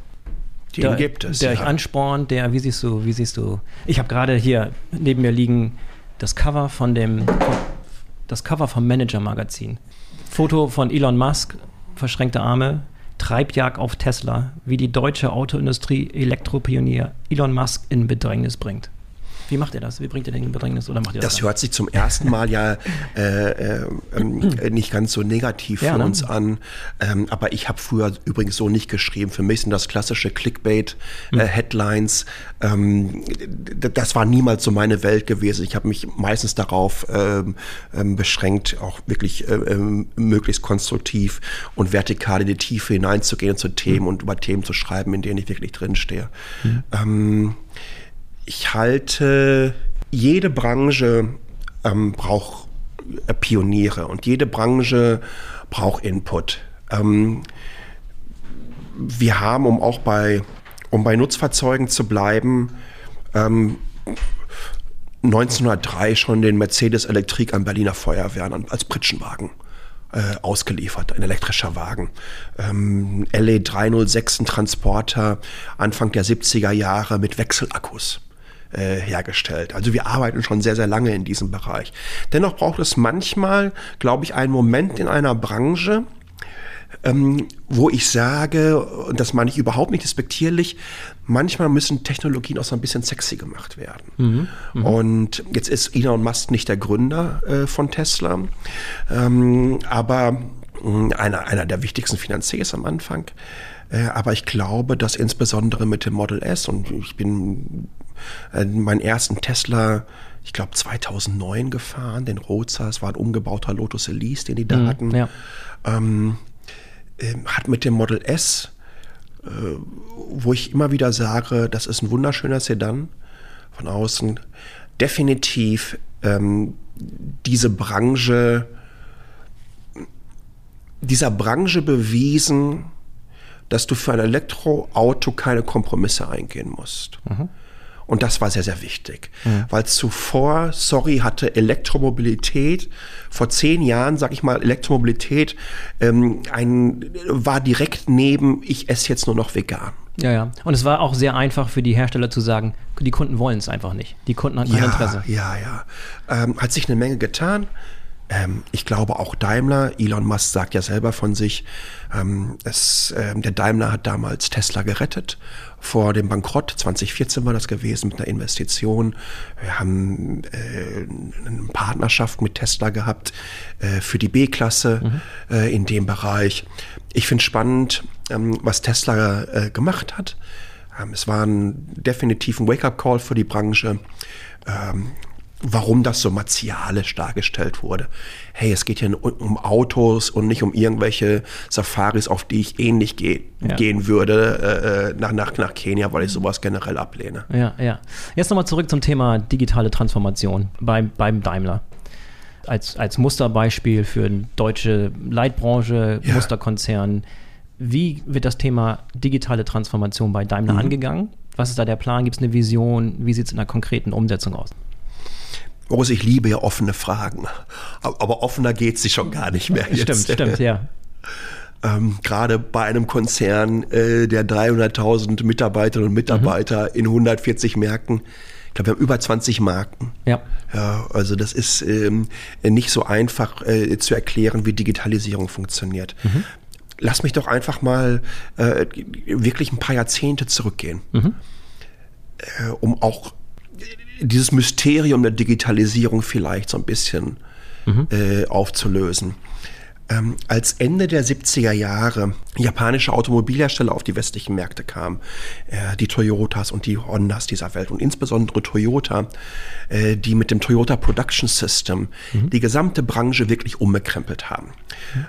Den der, gibt es. Der ja. euch anspornt, der, wie siehst du, wie siehst du? Ich habe gerade hier neben mir liegen das Cover von dem, das Cover vom Manager Magazin. Foto von Elon Musk, verschränkte Arme, Treibjagd auf Tesla, wie die deutsche Autoindustrie Elektropionier Elon Musk in Bedrängnis bringt. Wie macht er das? Wie bringt er den in Bedrängnis oder macht er das? Das hört sich zum ersten Mal ja äh, äh, äh, nicht ganz so negativ ja, für ne? uns an. Ähm, aber ich habe früher übrigens so nicht geschrieben. Für mich sind das klassische Clickbait-Headlines. Äh, mhm. ähm, das war niemals so meine Welt gewesen. Ich habe mich meistens darauf ähm, ähm beschränkt, auch wirklich äh, ähm, möglichst konstruktiv und vertikal in die Tiefe hineinzugehen zu Themen mhm. und über Themen zu schreiben, in denen ich wirklich drinstehe. Mhm. Ich halte, jede Branche ähm, braucht äh, Pioniere und jede Branche braucht Input. Ähm, wir haben, um auch bei, um bei Nutzfahrzeugen zu bleiben, ähm, 1903 schon den Mercedes Elektrik an Berliner Feuerwehren als Pritschenwagen äh, ausgeliefert, ein elektrischer Wagen. Ähm, LE 306, ein Transporter, Anfang der 70er Jahre mit Wechselakkus äh, hergestellt. Also wir arbeiten schon sehr, sehr lange in diesem Bereich. Dennoch braucht es manchmal, glaube ich, einen Moment in einer Branche, ähm, wo ich sage, und das meine ich überhaupt nicht respektierlich, manchmal müssen Technologien auch so ein bisschen sexy gemacht werden. Mhm, mh. Und jetzt ist Elon Musk nicht der Gründer äh, von Tesla, ähm, aber mh, einer, einer der wichtigsten Finanziers am Anfang. Äh, aber ich glaube, dass insbesondere mit dem Model S, und ich bin äh, meinen ersten Tesla, ich glaube 2009 gefahren, den Roadster, es war ein umgebauter Lotus Elise, den die da mhm, hatten, ja. ähm, äh, hat mit dem Model S, äh, wo ich immer wieder sage, das ist ein wunderschöner Sedan von außen, definitiv ähm, diese Branche, dieser Branche bewiesen, dass du für ein Elektroauto keine Kompromisse eingehen musst. Mhm. Und das war sehr, sehr wichtig. Mhm. Weil zuvor, sorry, hatte Elektromobilität, vor zehn Jahren, sag ich mal, Elektromobilität ähm, ein, war direkt neben, ich esse jetzt nur noch vegan. Ja, ja. Und es war auch sehr einfach für die Hersteller zu sagen, die Kunden wollen es einfach nicht. Die Kunden hatten kein ja, Interesse. Ja, ja. Ähm, hat sich eine Menge getan. Ähm, ich glaube auch Daimler, Elon Musk sagt ja selber von sich, ähm, es, äh, der Daimler hat damals Tesla gerettet vor dem Bankrott. 2014 war das gewesen mit einer Investition. Wir haben äh, eine Partnerschaft mit Tesla gehabt äh, für die B-Klasse mhm. äh, in dem Bereich. Ich finde spannend, ähm, was Tesla äh, gemacht hat. Ähm, es war ein definitiv ein Wake-up-Call für die Branche. Warum das so martialisch dargestellt wurde. Hey, es geht hier um Autos und nicht um irgendwelche Safaris, auf die ich ähnlich eh geh ja. gehen würde äh, nach, nach, nach Kenia, weil ich sowas generell ablehne. Ja, ja. Jetzt nochmal zurück zum Thema digitale Transformation beim, beim Daimler. Als, als Musterbeispiel für eine deutsche Leitbranche, ja. Musterkonzern. Wie wird das Thema digitale Transformation bei Daimler mhm. angegangen? Was ist da der Plan? Gibt es eine Vision? Wie sieht es in der konkreten Umsetzung aus? Boris, ich liebe ja offene Fragen. Aber offener geht sie schon gar nicht mehr. Jetzt. Stimmt, stimmt, ja. Ähm, Gerade bei einem Konzern, äh, der 300.000 Mitarbeiterinnen und Mitarbeiter mhm. in 140 Märkten, ich glaube, wir haben über 20 Marken. Ja. ja also das ist ähm, nicht so einfach äh, zu erklären, wie Digitalisierung funktioniert. Mhm. Lass mich doch einfach mal äh, wirklich ein paar Jahrzehnte zurückgehen, mhm. Äh, um auch dieses Mysterium der Digitalisierung vielleicht so ein bisschen mhm. äh, aufzulösen. Ähm, als Ende der 70er Jahre japanische Automobilhersteller auf die westlichen Märkte kamen, äh, die Toyotas und die Hondas dieser Welt und insbesondere Toyota, äh, die mit dem Toyota Production System mhm. die gesamte Branche wirklich umgekrempelt haben.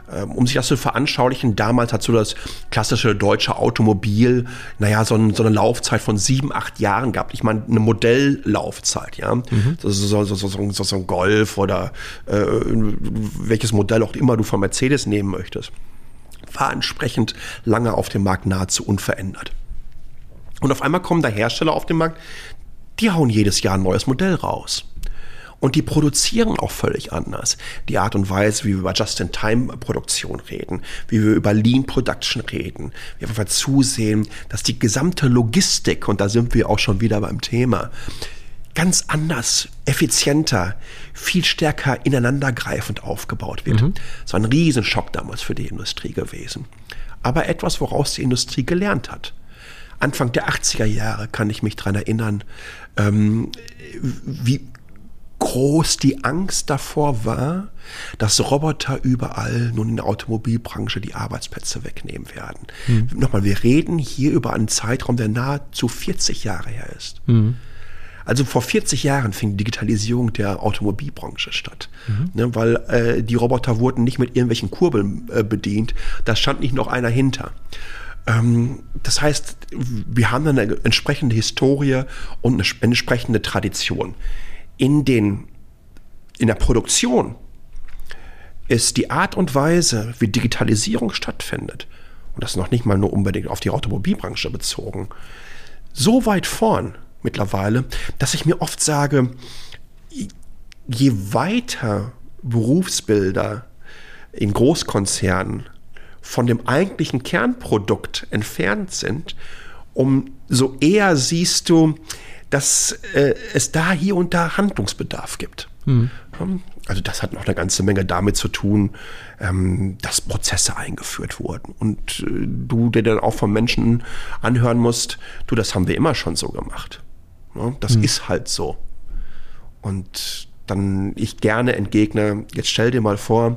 Mhm. um sich das zu veranschaulichen, damals hat so das klassische deutsche Automobil, naja, so, ein, so eine Laufzeit von sieben, acht Jahren gehabt. Ich meine, eine Modelllaufzeit, ja. Mhm. So, so, so, so, so, ein Golf oder äh, welches Modell auch immer du von Mercedes nehmen möchtest, war entsprechend lange auf dem Markt nahezu unverändert. Und auf einmal kommen da Hersteller auf den Markt, die hauen jedes Jahr ein neues Modell raus. Und die produzieren auch völlig anders. Die Art und Weise, wie wir über Just-in-Time-Produktion reden, wie wir über Lean Production reden, wie wir zusehen, dass die gesamte Logistik, und da sind wir auch schon wieder beim Thema, ganz anders, effizienter, viel stärker ineinandergreifend aufgebaut wird. Mhm. Das war ein Riesenschock damals für die Industrie gewesen. aber etwas, woraus die Industrie gelernt hat. Anfang der 80er Jahre kann ich mich daran erinnern, ähm, wie groß die Angst davor war, dass Roboter überall nun in der Automobilbranche die Arbeitsplätze wegnehmen werden. Mhm. Nochmal, wir reden hier über einen Zeitraum, der nahezu 40 Jahre her ist. Mhm. Also vor 40 Jahren fing die Digitalisierung der Automobilbranche statt, mhm. ne, weil äh, die Roboter wurden nicht mit irgendwelchen Kurbeln äh, bedient, da stand nicht noch einer hinter. Ähm, das heißt, wir haben eine entsprechende Historie und eine entsprechende Tradition in, den, in der Produktion ist die Art und Weise, wie Digitalisierung stattfindet, und das noch nicht mal nur unbedingt auf die Automobilbranche bezogen, so weit vorn mittlerweile, dass ich mir oft sage, je weiter Berufsbilder in Großkonzernen von dem eigentlichen Kernprodukt entfernt sind, umso eher siehst du, dass äh, es da hier und da Handlungsbedarf gibt. Mhm. Also das hat noch eine ganze Menge damit zu tun, ähm, dass Prozesse eingeführt wurden. Und äh, du dir dann auch von Menschen anhören musst, du, das haben wir immer schon so gemacht. Ja, das mhm. ist halt so. Und dann ich gerne entgegne, jetzt stell dir mal vor,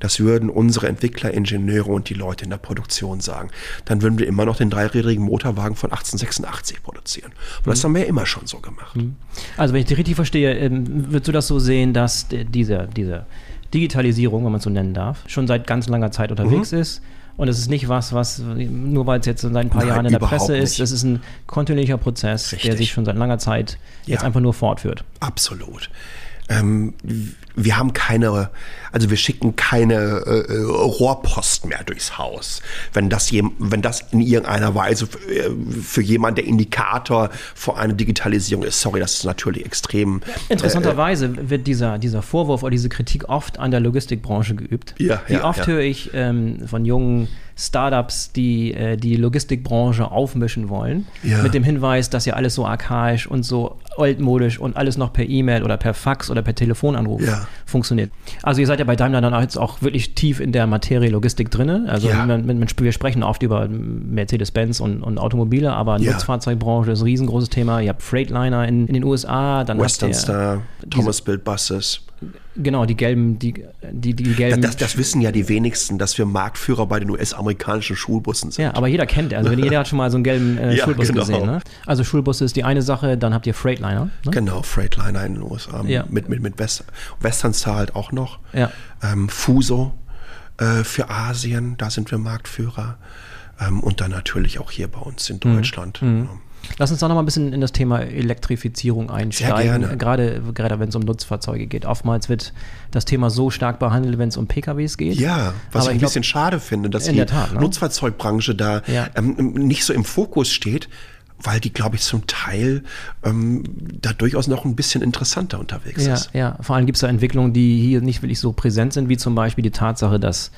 das würden unsere Entwickler, Ingenieure und die Leute in der Produktion sagen. Dann würden wir immer noch den dreirädrigen Motorwagen von 1886 produzieren. Und das mhm. haben wir ja immer schon so gemacht. Mhm. Also wenn ich dich richtig verstehe, ähm, würdest du das so sehen, dass diese, diese Digitalisierung, wenn man es so nennen darf, schon seit ganz langer Zeit unterwegs mhm. ist? Und es ist nicht was, was nur weil es jetzt seit ein paar Nein, Jahren in der Presse ist, es ist ein kontinuierlicher Prozess, Richtig. der sich schon seit langer Zeit jetzt ja. einfach nur fortführt. Absolut ähm, wir haben keine, also wir schicken keine äh, äh, Rohrpost mehr durchs Haus. Wenn das, je, wenn das in irgendeiner Weise äh, für jemand der Indikator vor einer Digitalisierung ist, sorry, das ist natürlich extrem. Interessanterweise äh, wird dieser, dieser Vorwurf oder diese Kritik oft an der Logistikbranche geübt. Ja, Wie ja, oft ja. höre ich ähm, von jungen Startups, die äh, die Logistikbranche aufmischen wollen, ja. mit dem Hinweis, dass ja alles so archaisch und so altmodisch und alles noch per E-Mail oder per Fax oder per Telefonanruf ja. funktioniert. Also ihr seid ja bei Daimler dann jetzt auch wirklich tief in der Materie Logistik drin. Also ja. man, man, wir sprechen oft über Mercedes-Benz und, und, Automobile, aber ja. Nutzfahrzeugbranche ist ein riesengroßes Thema. Ihr habt Freightliner in, in den USA, dann Western Star, Thomas Build Buses. Genau, die gelben, die, die, die gelben. Das, das, wissen ja die wenigsten, dass wir Marktführer bei den US-amerikanischen Schulbussen sind. Ja, aber jeder kennt, also jeder hat schon mal so einen gelben äh, Schulbus genau. gesehen. Ne? Also Schulbusse ist die eine Sache, dann habt ihr Freightliner. Ne? Genau, Freightliner in den USA. Ja. Mit, mit, mit West Western Star halt auch noch. Ja. Ähm, Fuso äh, für Asien, da sind wir Marktführer. Ähm, und dann natürlich auch hier bei uns in mhm. Deutschland. Mhm. Lass uns da noch mal ein bisschen in das Thema Elektrifizierung einsteigen. Gerade, gerade wenn es um Nutzfahrzeuge geht. Oftmals wird das Thema so stark behandelt, wenn es um PKWs geht. Ja, was Aber ich ein bisschen schade finde, dass die Tat, ne? Nutzfahrzeugbranche da ja. ähm, nicht so im Fokus steht, weil die, glaube ich, zum Teil ähm, da durchaus noch ein bisschen interessanter unterwegs ja, ist. Ja, vor allem gibt es da Entwicklungen, die hier nicht wirklich so präsent sind, wie zum Beispiel die Tatsache, dass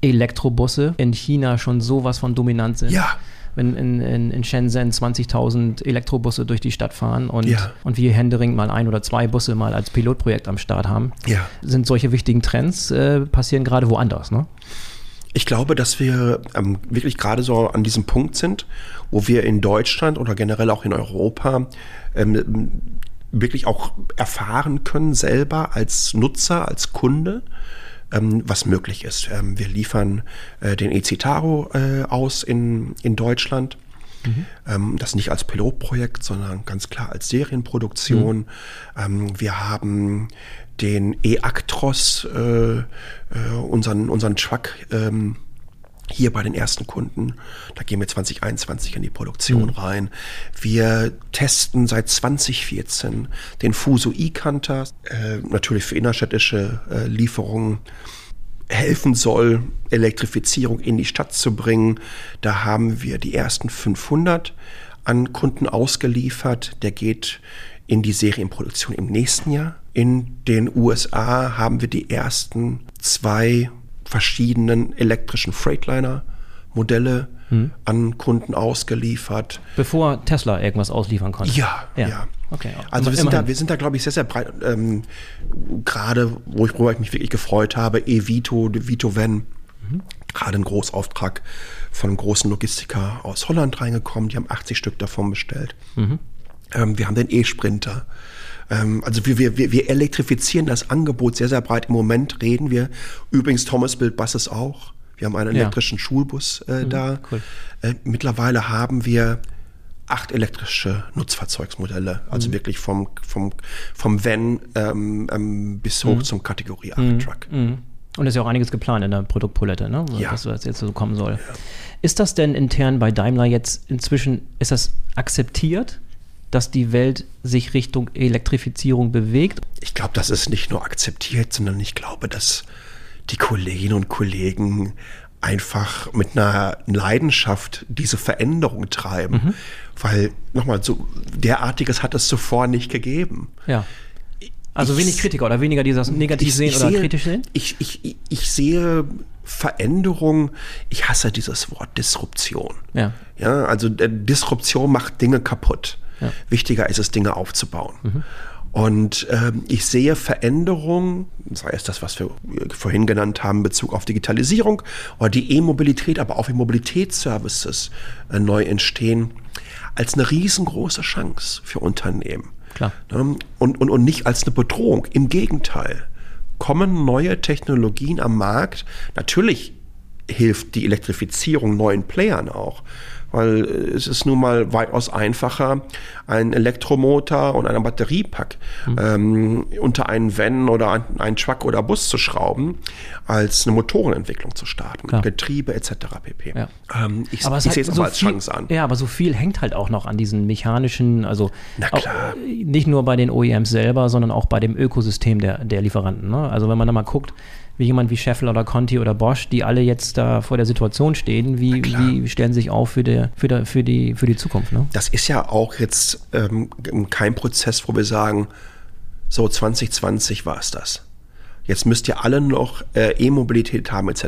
Elektrobusse in China schon sowas von dominant sind. Ja wenn in, in, in Shenzhen 20.000 Elektrobusse durch die Stadt fahren und, ja. und wir Händering mal ein oder zwei Busse mal als Pilotprojekt am Start haben, ja. sind solche wichtigen Trends äh, passieren gerade woanders, ne? Ich glaube, dass wir ähm, wirklich gerade so an diesem Punkt sind, wo wir in Deutschland oder generell auch in Europa ähm, wirklich auch erfahren können, selber als Nutzer, als Kunde, ähm, was möglich ist. Ähm, wir liefern äh, den E-Citaro äh, aus in, in Deutschland. Mhm. Ähm, das nicht als Pilotprojekt, sondern ganz klar als Serienproduktion. Mhm. Ähm, wir haben den E-Actros, äh, äh, unseren, unseren Truck, ähm, hier bei den ersten Kunden. Da gehen wir 2021 in die Produktion mhm. rein. Wir testen seit 2014 den Fuso e-Canter, äh, natürlich für innerstädtische äh, Lieferungen helfen soll, Elektrifizierung in die Stadt zu bringen. Da haben wir die ersten 500 an Kunden ausgeliefert. Der geht in die Serienproduktion im nächsten Jahr. In den USA haben wir die ersten zwei verschiedenen elektrischen Freightliner-Modelle hm. an Kunden ausgeliefert. Bevor Tesla irgendwas ausliefern konnte. Ja, ja. ja. Okay, also wir sind, da, wir sind da, glaube ich, sehr, sehr breit. Ähm, Gerade, wo ich, worüber ich mich wirklich gefreut habe, E-Vito, Vito Van, mhm. gerade ein Großauftrag von einem großen Logistiker aus Holland reingekommen. Die haben 80 Stück davon bestellt. Mhm. Ähm, wir haben den E-Sprinter. Ähm, also wir, wir, wir elektrifizieren das Angebot sehr, sehr breit. Im Moment reden wir, übrigens Thomas Bild Buses auch. Wir haben einen elektrischen ja. Schulbus äh, mhm, da. Cool. Äh, mittlerweile haben wir acht elektrische Nutzfahrzeugsmodelle, also mhm. wirklich vom, vom, vom Van ähm, ähm, bis hoch mhm. zum Kategorie 8 mhm. Truck. Mhm. Und es ist ja auch einiges geplant in der Produktpalette, ne? ja. was, was jetzt so kommen soll. Ja. Ist das denn intern bei Daimler jetzt inzwischen, ist das akzeptiert, dass die Welt sich Richtung Elektrifizierung bewegt? Ich glaube, das ist nicht nur akzeptiert, sondern ich glaube, dass die Kolleginnen und Kollegen einfach mit einer Leidenschaft diese Veränderung treiben. Mhm. Weil, nochmal, so derartiges hat es zuvor nicht gegeben. Ja. Also ich, wenig Kritiker oder weniger, die das negativ ich, sehen ich oder sehe, kritisch sehen? Ich, ich, ich sehe Veränderung, ich hasse dieses Wort Disruption. Ja. Ja, also äh, Disruption macht Dinge kaputt. Ja. Wichtiger ist es, Dinge aufzubauen. Mhm. Und ähm, ich sehe Veränderungen, sei es das, was wir vorhin genannt haben, in Bezug auf Digitalisierung oder die E-Mobilität, aber auch wie Mobilitätsservices äh, neu entstehen, als eine riesengroße Chance für Unternehmen. Klar. Ne? Und, und, und nicht als eine Bedrohung. Im Gegenteil. Kommen neue Technologien am Markt. Natürlich hilft die Elektrifizierung neuen Playern auch weil äh, es ist nun mal weitaus einfacher, einen Elektromotor und einen Batteriepack mhm. ähm, unter einen Van oder einen Truck oder Bus zu schrauben, als eine Motorenentwicklung zu starten, Klar. Getriebe etc. pp. Ja. Ähm, ich, aber ich sehe es so als viel, Chance an. Ja, aber so viel hängt halt auch noch an diesen mechanischen, also auch, nicht nur bei den OEMs selber, sondern auch bei dem Ökosystem der, der Lieferanten. Ne? Also wenn man da mal guckt, wie jemand wie Scheffel oder Conti oder Bosch, die alle jetzt da vor der Situation stehen, wie, wie stellen sie sich auf für die, für die, für die, für die Zukunft? Ne? Das ist ja auch jetzt ähm, kein Prozess, wo wir sagen, so 2020 war es das. Jetzt müsst ihr alle noch äh, E-Mobilität haben etc.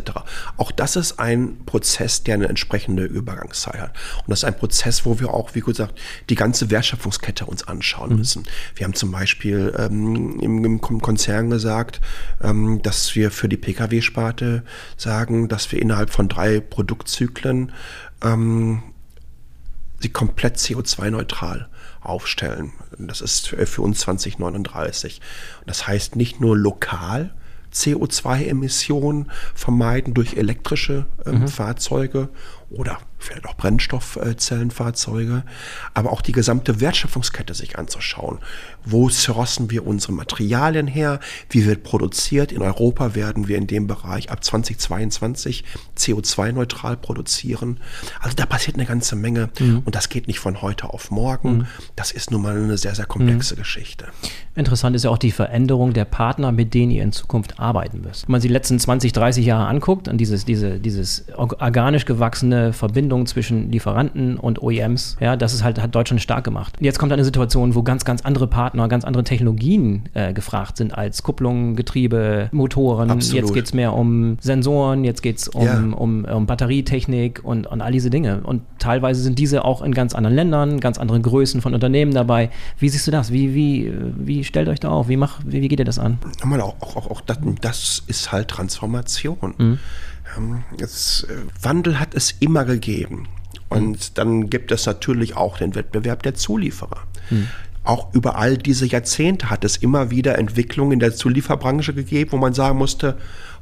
Auch das ist ein Prozess, der eine entsprechende Übergangszeit hat. Und das ist ein Prozess, wo wir auch, wie gesagt, die ganze Wertschöpfungskette uns anschauen mhm. müssen. Wir haben zum Beispiel ähm, im, im, Konzern gesagt, ähm, dass wir für die Pkw-Sparte sagen, dass wir innerhalb von drei Produktzyklen ähm, sie komplett CO2-neutral aufstellen. Das ist für uns 2039. Das heißt nicht nur lokal CO2-Emissionen vermeiden durch elektrische ähm, mhm. Fahrzeuge oder vielleicht auch Brennstoffzellenfahrzeuge, aber auch die gesamte Wertschöpfungskette sich anzuschauen. Wo sourcen wir unsere Materialien her? Wie wird produziert? In Europa werden wir in dem Bereich ab 2022 CO2-neutral produzieren. Also da passiert eine ganze Menge mhm. und das geht nicht von heute auf morgen. Mhm. Das ist nun mal eine sehr, sehr komplexe mhm. Geschichte. Interessant ist ja auch die Veränderung der Partner, mit denen ihr in Zukunft arbeiten müsst. Wenn man sich die letzten 20, 30 Jahre anguckt und dieses, diese, dieses organisch gewachsene Verbindung Verbindung zwischen Lieferanten und OEMs. Ja, das ist halt, hat Deutschland stark gemacht. Jetzt kommt eine Situation, wo ganz, ganz andere Partner, ganz andere Technologien äh, gefragt sind als Kupplung, Getriebe, Motoren. Absolut. Jetzt geht es mehr um Sensoren, jetzt geht es um, ja. um, um, Batterietechnik und, und all diese Dinge. Und teilweise sind diese auch in ganz anderen Ländern, ganz andere Größen von Unternehmen dabei. Wie siehst du das? Wie, wie, wie stellt euch da auf? Wie, mach, wie, wie geht ihr das an? Auch, auch, auch das, das ist halt Transformation. Mhm. Ähm, äh, Wandel hat es immer gegeben. Und mhm. dann gibt es natürlich auch den Wettbewerb der Zulieferer. Mhm. Auch über all diese Jahrzehnte hat es immer wieder Entwicklungen in der Zulieferbranche gegeben, wo man sagen musste,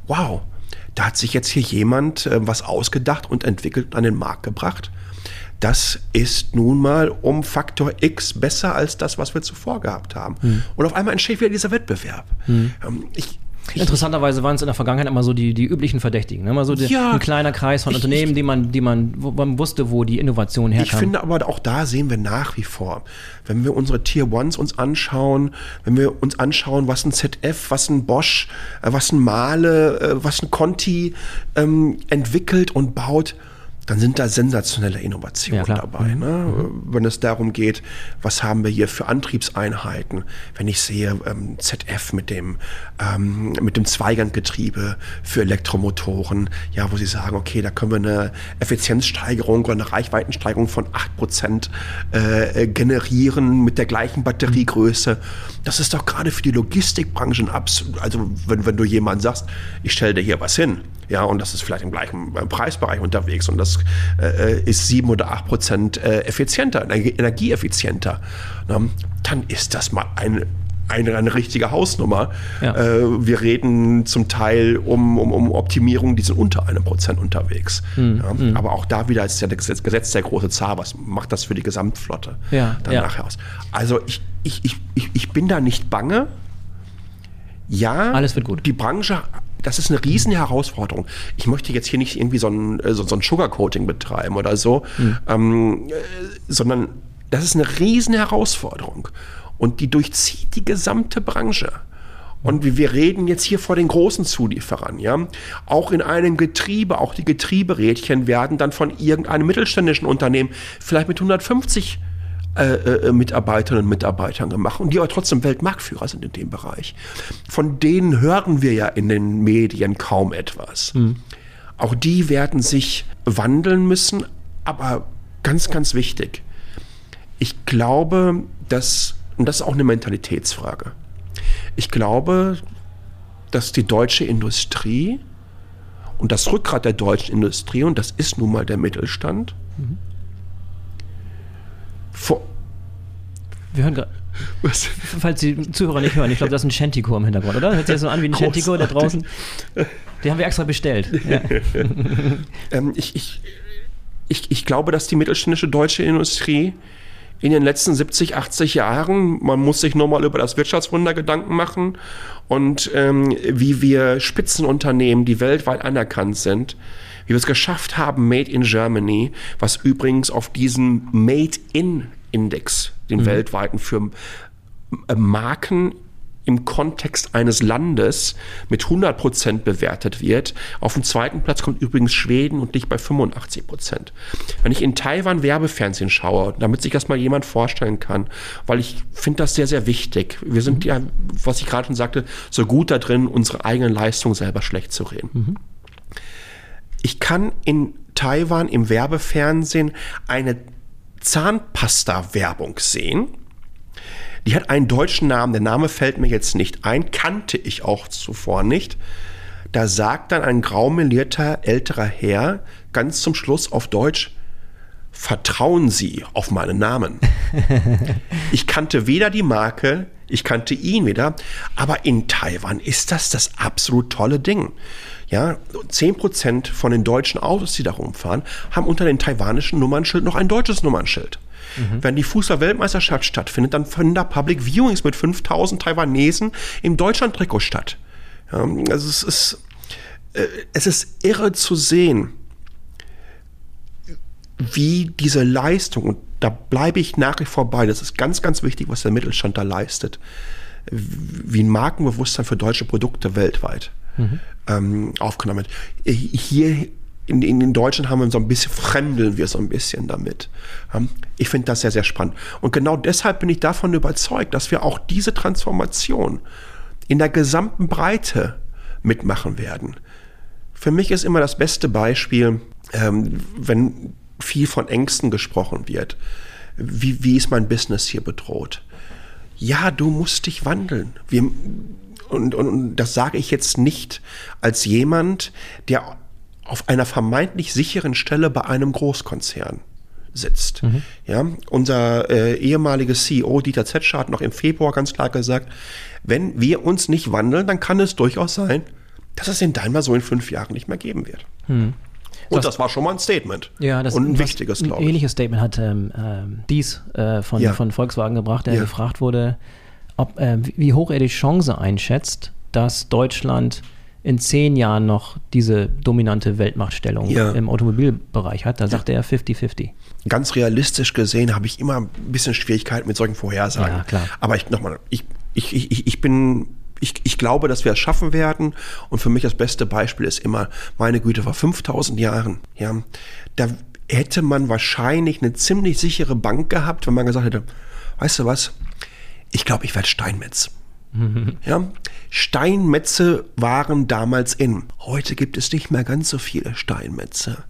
wow, da hat sich jetzt hier jemand äh, was ausgedacht und entwickelt und an den Markt gebracht. Das ist nun mal um Faktor X besser als das, was wir zuvor gehabt haben. Mhm. Und auf einmal entsteht wieder dieser Wettbewerb. Mhm. Ich, Interessanterweise waren es in der Vergangenheit immer so die, die üblichen Verdächtigen. Ne? Immer so die, ja, ein kleiner Kreis von ich, Unternehmen, die man, die man, wo man wusste, wo die Innovation herkam. Ich finde aber auch da sehen wir nach wie vor, wenn wir unsere Tier Ones uns anschauen, wenn wir uns anschauen, was ein ZF, was ein Bosch, äh, was ein Male, äh, was ein Conti ähm, entwickelt und baut, dann sind da sensationelle Innovationen ja, dabei. Mhm. Ne? Mhm. Wenn es darum geht, was haben wir hier für Antriebseinheiten, wenn ich sehe ähm, ZF mit dem, ähm, mit dem Zweiganggetriebe für Elektromotoren, ja, wo sie sagen, okay, da können wir eine Effizienzsteigerung oder eine Reichweitensteigerung von 8% äh, generieren mit der gleichen Batteriegröße. Das ist doch gerade für die Logistikbranche absolut, also wenn, wenn du jemand sagst, ich stelle dir hier was hin, Ja, und das ist vielleicht im gleichen äh, Preisbereich unterwegs und das äh, ist sieben oder acht Prozent äh, effizienter, energieeffizienter. Ne? Dann ist das mal eine eine, eine richtige Hausnummer. Ja. Äh, wir reden zum Teil um, um, um Optimierungen, die sind unter einem Prozent unterwegs. Mhm. Ja, mhm. Aber auch da wieder ist ja das Gesetz der große Zahl. Was macht das für die Gesamtflotte ja. dann nachher aus? Also ich, ich, ich, ich, ich bin da nicht bange. Ja, alles wird gut. Die Branche das ist eine riesen Herausforderung. Ich möchte jetzt hier nicht irgendwie so ein, äh, so, so ein Sugarcoating betreiben oder so, mhm. ähm, äh, sondern das ist eine riesen Herausforderung. Und die durchzieht die gesamte Branche. Und wir reden jetzt hier vor den großen Zulieferern, ja. Auch in einem Getriebe, auch die Getrieberädchen werden dann von irgendeinem mittelständischen Unternehmen vielleicht mit 150 äh, äh, Mitarbeiterinnen und Mitarbeitern gemacht und die aber trotzdem Weltmarktführer sind in dem Bereich. Von denen hören wir ja in den Medien kaum etwas. Mhm. Auch die werden sich wandeln müssen, aber ganz, ganz wichtig. Ich glaube, dass und das ist auch eine Mentalitätsfrage. Ich glaube, dass die deutsche Industrie und das Rückgrat der deutschen Industrie, und das ist nun mal der Mittelstand. Vor wir hören gerade. Was? Falls die Zuhörer nicht hören, ich glaube, das ist ein Shantycore im Hintergrund, oder? Hört sich das so an wie ein Shantycore da draußen? Den haben wir extra bestellt. Ja. ähm, ich, ich, ich, ich glaube, dass die mittelständische deutsche Industrie in den letzten 70, 80 Jahren. Man muss sich nur mal über das Wirtschaftswunder Gedanken machen und ähm, wie wir Spitzenunternehmen, die weltweit anerkannt sind, wie wir es geschafft haben, Made in Germany, was übrigens auf diesen Made in Index, den mhm. weltweiten für äh, Marken im Kontext eines Landes mit 100 Prozent bewertet wird. Auf dem zweiten Platz kommt übrigens Schweden und liegt bei 85 Prozent. Wenn ich in Taiwan Werbefernsehen schaue, damit sich das mal jemand vorstellen kann, weil ich finde das sehr, sehr wichtig. Wir sind mhm. ja, was ich gerade schon sagte, so gut da drin, unsere eigenen Leistungen selber schlecht zu reden. Mhm. Ich kann in Taiwan im Werbefernsehen eine Zahnpasta-Werbung sehen die hat einen deutschen Namen, der Name fällt mir jetzt nicht ein, kannte ich auch zuvor nicht. Da sagt dann ein graumelierter älterer Herr ganz zum Schluss auf Deutsch, vertrauen Sie auf meinen Namen. ich kannte weder die Marke, ich kannte ihn wieder, aber in Taiwan ist das das absolut tolle Ding. Ja, 10% von den deutschen Autos, die da rumfahren, haben unter den taiwanischen Nummernschild noch ein deutsches Nummernschild. Mhm. Wenn die Fußball-Weltmeisterschaft stattfindet, dann finden da Public Viewings mit 5000 Taiwanesen im Deutschland-Trikot statt. Ja, also es ist, äh, es ist irre zu sehen, wie diese Leistung, und da bleibe ich nach wie vor bei, das ist ganz, ganz wichtig, was der Mittelstand da leistet, wie ein Markenbewusstsein für deutsche Produkte weltweit mhm. ähm, aufgenommen wird. Hier in, in, in Deutschland haben wir so ein bisschen, fremdeln wir so ein bisschen damit. Ich finde das sehr, sehr spannend. Und genau deshalb bin ich davon überzeugt, dass wir auch diese Transformation in der gesamten Breite mitmachen werden. Für mich ist immer das beste Beispiel, ähm, wenn viel von Ängsten gesprochen wird. Wie, wie ist mein Business hier bedroht? Ja, du musst dich wandeln. Wir, und, und, und das sage ich jetzt nicht als jemand, der auf einer vermeintlich sicheren Stelle bei einem Großkonzern sitzt. Mhm. Ja, unser äh, ehemaliger CEO Dieter Zetscher hat noch im Februar ganz klar gesagt, wenn wir uns nicht wandeln, dann kann es durchaus sein, dass es den Daimler so in fünf Jahren nicht mehr geben wird. Mhm. Und das, das, war schon mal ein Statement. Ja, das und ein wichtiges, glaube ich. Ein ähnliches Statement hat ähm, ähm, Dies äh, von, ja. von Volkswagen gebracht, der ja. gefragt wurde, ob, äh, wie hoch er die Chance einschätzt, dass Deutschland in zehn Jahren noch diese dominante Weltmachtstellung ja. im Automobilbereich hat. Da sagte ja. er 50-50. Ganz realistisch gesehen habe ich immer ein bisschen Schwierigkeiten mit solchen Vorhersagen. Ja, klar. Aber ich nochmal, ich, ich, ich, ich bin ich, ich, glaube, dass wir es schaffen werden. Und für mich das beste Beispiel ist immer, meine Güte, vor 5000 Jahren, ja, da hätte man wahrscheinlich eine ziemlich sichere Bank gehabt, wenn man gesagt hätte, weißt du was, ich glaube, ich werde Steinmetz. Ja? Steinmetze waren damals in. Heute gibt es nicht mehr ganz so viele Steinmetze.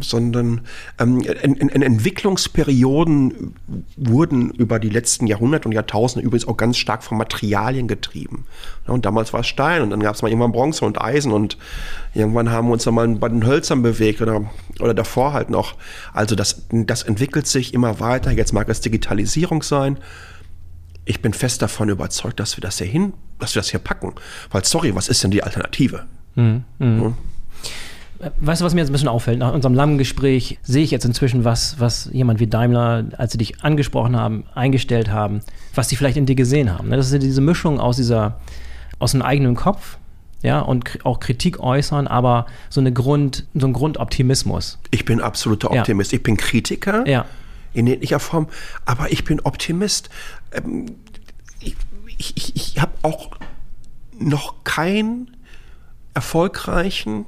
sondern ähm, in, in Entwicklungsperioden wurden über die letzten Jahrhunderte und Jahrtausende übrigens auch ganz stark von Materialien getrieben. Ja, und damals war es Stein und dann gab es mal irgendwann Bronze und Eisen und irgendwann haben wir uns dann mal bei den Hölzern bewegt oder, oder davor halt noch. Also das, das entwickelt sich immer weiter. Jetzt mag es Digitalisierung sein. Ich bin fest davon überzeugt, dass wir das hier hin, dass wir das hier packen. Weil, sorry, was ist denn die Alternative? Mhm. Mhm. Weißt du, was mir jetzt ein bisschen auffällt? Nach unserem langen Gespräch sehe ich jetzt inzwischen, was, was jemand wie Daimler, als sie dich angesprochen haben, eingestellt haben, was sie vielleicht in dir gesehen haben. Ne? Das ist ja diese Mischung aus dieser, aus einem eigenen Kopf, ja, und auch Kritik äußern, aber so eine Grund, so ein Grundoptimismus. Ich bin absoluter Optimist. Ja. Ich bin Kritiker ja. In jeglicher Form, aber ich bin Optimist. Ähm, ich ich, ich, ich habe auch noch keinen erfolgreichen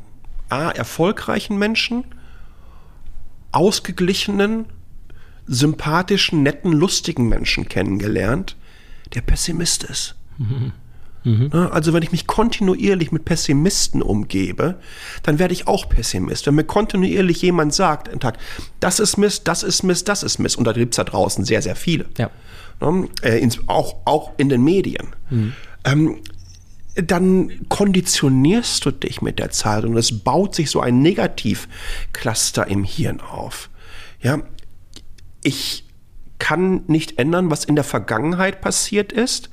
A, erfolgreichen Menschen, ausgeglichenen, sympathischen, netten, lustigen Menschen kennengelernt, der Pessimist ist. Mhm. Mhm. Also wenn ich mich kontinuierlich mit Pessimisten umgebe, dann werde ich auch Pessimist. Wenn mir kontinuierlich jemand sagt, Tag, das ist Mist, das ist Mist, das ist Mist, und da gibt es da draußen sehr, sehr viele. Ja. Äh, auch, auch in den Medien. Mhm. Ähm, dann konditionierst du dich mit der Zeit und es baut sich so ein Negativcluster im Hirn auf. Ja, ich kann nicht ändern, was in der Vergangenheit passiert ist.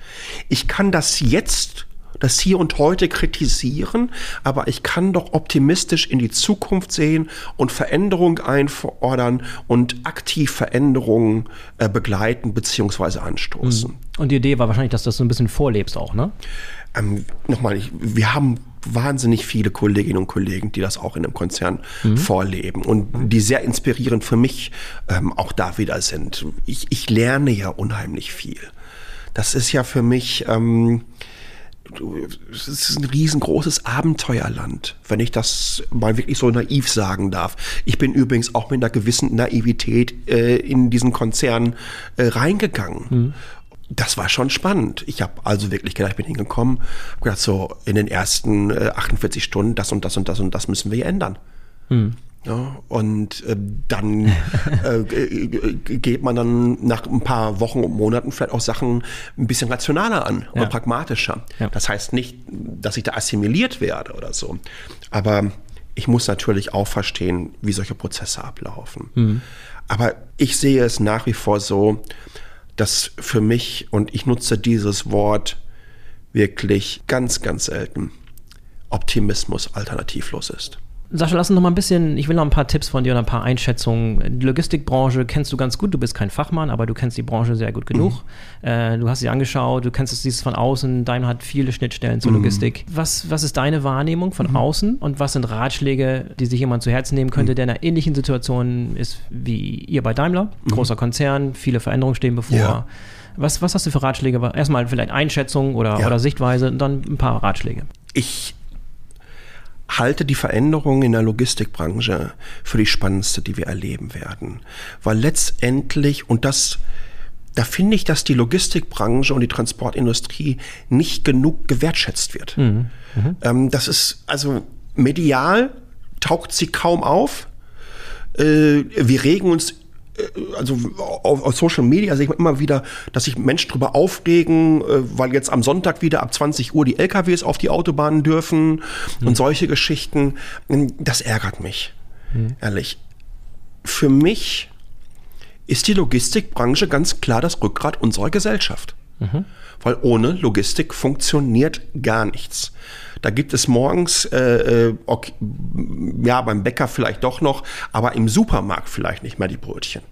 Ich kann das jetzt, das hier und heute kritisieren, aber ich kann doch optimistisch in die Zukunft sehen und Veränderung einfordern und aktiv Veränderungen äh, begleiten bzw. anstoßen. Hm. Und die Idee war wahrscheinlich, dass du das so ein bisschen vorlebst auch, ne? ähm, nochmal, wir haben wahnsinnig viele Kolleginnen und Kollegen, die das auch in einem Konzern mhm. vorleben und die sehr inspirierend für mich ähm, auch da wieder sind. Ich, ich lerne ja unheimlich viel. Das ist ja für mich, ähm, es ist ein riesengroßes Abenteuerland, wenn ich das mal wirklich so naiv sagen darf. Ich bin übrigens auch mit einer gewissen Naivität äh, in diesen Konzern äh, reingegangen. Mhm das war schon spannend. Ich habe also wirklich gedacht, ich bin hingekommen, habe gedacht, so in den ersten äh, 48 Stunden, das und das und das und das müssen wir hier ändern. Hm. Ja, und äh, dann äh, geht man dann nach ein paar Wochen und Monaten vielleicht auch Sachen ein bisschen rationaler an ja. oder pragmatischer. Ja. Das heißt nicht, dass ich da assimiliert werde oder so. Aber ich muss natürlich auch verstehen, wie solche Prozesse ablaufen. Mhm. Aber ich sehe es nach wie vor so, dass für mich, und ich nutze dieses Wort wirklich ganz, ganz selten, Optimismus alternativlos ist. Sascha, lass uns noch mal ein bisschen, ich will noch ein paar Tipps von dir und ein paar Einschätzungen. Die Logistikbranche kennst du ganz gut, du bist kein Fachmann, aber du kennst die Branche sehr gut genug. Mhm. Äh, du hast sie angeschaut, du kennst es siehst von außen, Daimler hat viele Schnittstellen zur mhm. Logistik. Was, was ist deine Wahrnehmung von mhm. außen und was sind Ratschläge, die sich jemand zu Herzen nehmen könnte, mhm. der in einer ähnlichen Situation ist wie ihr bei Daimler? Mhm. Großer Konzern, viele Veränderungen stehen bevor. Ja. Was, was hast du für Ratschläge? Erstmal vielleicht Einschätzung oder, ja. oder Sichtweise und dann ein paar Ratschläge. Ich halte die Veränderung in der Logistikbranche für die spannendste, die wir erleben werden. Weil letztendlich, und das, da finde ich, dass die Logistikbranche und die Transportindustrie nicht genug gewertschätzt wird. Mhm. Mhm. Ähm, das ist, also medial taucht sie kaum auf. Äh, wir regen uns also auf, auf, Social Media sehe ich immer wieder, dass sich Menschen darüber aufregen, äh, weil jetzt am Sonntag wieder ab 20 Uhr die LKWs auf die Autobahnen dürfen mhm. und solche Geschichten. Das ärgert mich, mhm. ehrlich. Für mich ist die Logistikbranche ganz klar das Rückgrat unserer Gesellschaft. Mhm. Weil ohne Logistik funktioniert gar nichts. Da gibt es morgens, äh, äh, okay, ja, beim Bäcker vielleicht doch noch, aber im Supermarkt vielleicht nicht mehr die Brötchen.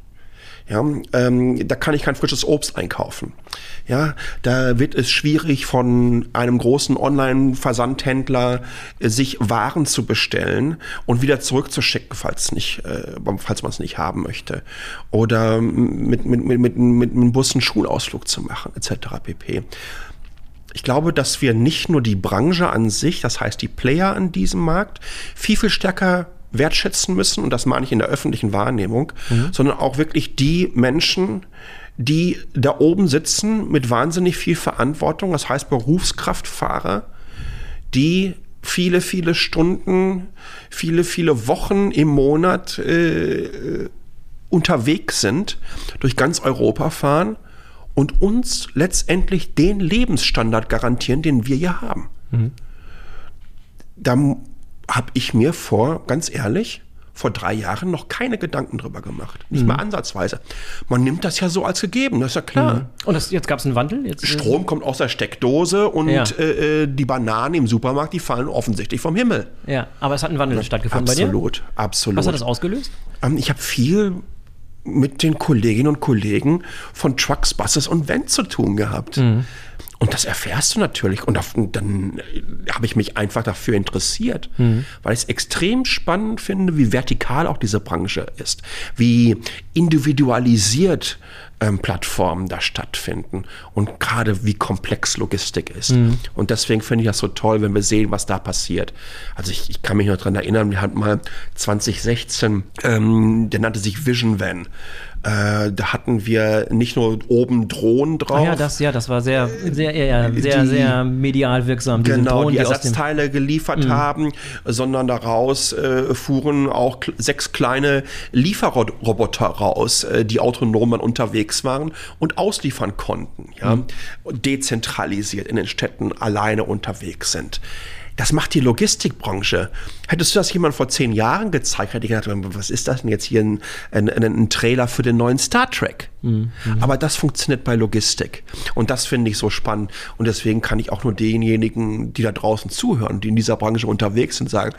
Ja, ähm, da kann ich kein frisches Obst einkaufen. Ja, da wird es schwierig von einem großen Online-Versandhändler äh, sich Waren zu bestellen und wieder zurückzuschicken, falls nicht, äh, falls man es nicht haben möchte. Oder mit, mit, mit, mit, mit einem Bus einen Schulausflug zu machen, etc. pp. Ich glaube, dass wir nicht nur die Branche an sich, das heißt die Player an diesem Markt, viel, viel stärker wertschätzen müssen, und das meine ich in der öffentlichen Wahrnehmung, mhm. sondern auch wirklich die Menschen, die da oben sitzen mit wahnsinnig viel Verantwortung, das heißt Berufskraftfahrer, die viele, viele Stunden, viele, viele Wochen im Monat äh, unterwegs sind, durch ganz Europa fahren und uns letztendlich den Lebensstandard garantieren, den wir hier haben. Mhm. Da habe ich mir vor, ganz ehrlich, vor drei Jahren noch keine Gedanken drüber gemacht. Nicht mhm. mal ansatzweise. Man nimmt das ja so als gegeben, das ist ja klar. Mhm. Und das, jetzt gab es einen Wandel? Jetzt, Strom kommt aus der Steckdose und ja. äh, äh, die Bananen im Supermarkt, die fallen offensichtlich vom Himmel. Ja, aber es hat ein Wandel ja, stattgefunden absolut, bei dir? Absolut, absolut. Was hat das ausgelöst? Ähm, ich habe viel mit den Kolleginnen und Kollegen von Trucks, Buses und Vent zu tun gehabt. Mhm. Und das erfährst du natürlich. Und dann habe ich mich einfach dafür interessiert, mhm. weil ich es extrem spannend finde, wie vertikal auch diese Branche ist, wie individualisiert ähm, Plattformen da stattfinden und gerade wie komplex Logistik ist. Mhm. Und deswegen finde ich das so toll, wenn wir sehen, was da passiert. Also ich, ich kann mich noch daran erinnern, wir hatten mal 2016, ähm, der nannte sich Vision Van. Äh, da hatten wir nicht nur oben Drohnen drauf. Ah ja, das, ja, das war sehr, sehr, ja, sehr, die, sehr medial wirksam. Genau, Drohnen, die, die Ersatzteile geliefert mhm. haben, sondern daraus äh, fuhren auch sechs kleine Lieferroboter raus, äh, die autonom unterwegs waren und ausliefern konnten. Ja? Mhm. Dezentralisiert in den Städten alleine unterwegs sind. Das macht die Logistikbranche. Hättest du das jemand vor zehn Jahren gezeigt, hätte ich gedacht, was ist das denn jetzt hier ein, ein, ein Trailer für den neuen Star Trek? Mhm. Aber das funktioniert bei Logistik. Und das finde ich so spannend. Und deswegen kann ich auch nur denjenigen, die da draußen zuhören, die in dieser Branche unterwegs sind, sagen,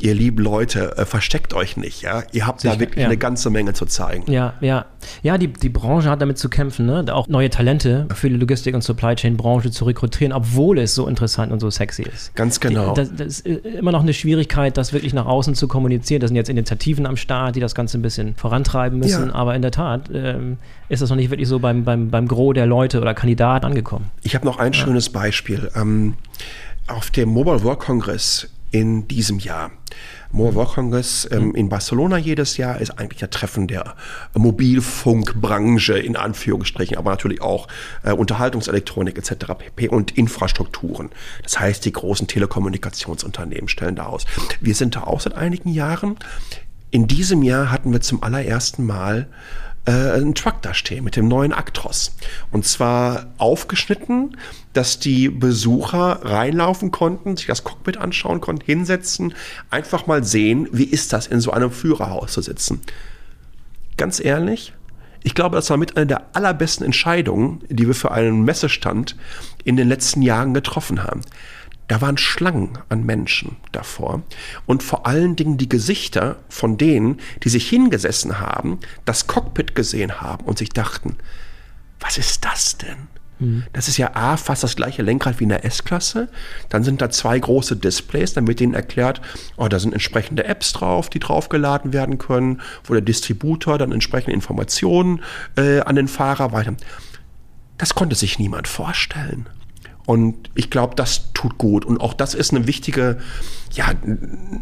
ihr lieben Leute, äh, versteckt euch nicht. Ja? Ihr habt Sicher, da wirklich ja. eine ganze Menge zu zeigen. Ja, ja. Ja, die, die Branche hat damit zu kämpfen, ne? auch neue Talente für die Logistik- und Supply Chain-Branche zu rekrutieren, obwohl es so interessant und so sexy ist. Ganz genau. Die, das, das ist immer noch eine Schwierigkeit, das wirklich nach außen zu kommunizieren. Da sind jetzt Initiativen am Start, die das Ganze ein bisschen vorantreiben müssen. Ja. Aber in der Tat ähm, ist das noch nicht wirklich so beim, beim, beim Gros der Leute oder Kandidaten angekommen. Ich habe noch ein ja. schönes Beispiel. Ähm, auf dem Mobile Work Congress in diesem Jahr. Congress ähm, in Barcelona jedes Jahr ist eigentlich ein Treffen der Mobilfunkbranche in Anführungsstrichen, aber natürlich auch äh, Unterhaltungselektronik etc. pp. und Infrastrukturen. Das heißt, die großen Telekommunikationsunternehmen stellen da aus. Wir sind da auch seit einigen Jahren. In diesem Jahr hatten wir zum allerersten Mal äh, einen Truck da stehen mit dem neuen Actros. Und zwar aufgeschnitten, dass die Besucher reinlaufen konnten, sich das Cockpit anschauen konnten, hinsetzen, einfach mal sehen, wie ist das in so einem Führerhaus zu sitzen. Ganz ehrlich, ich glaube, das war mit einer der allerbesten Entscheidungen, die wir für einen Messestand in den letzten Jahren getroffen haben. Da waren Schlangen an Menschen davor und vor allen Dingen die Gesichter von denen, die sich hingesessen haben, das Cockpit gesehen haben und sich dachten, was ist das denn? Mhm. Das ist ja A, fast das gleiche Lenkrad wie in der S-Klasse. Dann sind da zwei große Displays, dann wird denen erklärt, oh, da sind entsprechende Apps drauf, die draufgeladen werden können, wo der Distributor dann entsprechende Informationen äh, an den Fahrer weiter. Das konnte sich niemand vorstellen. Und ich glaube, das tut gut. Und auch das ist eine wichtige, ja,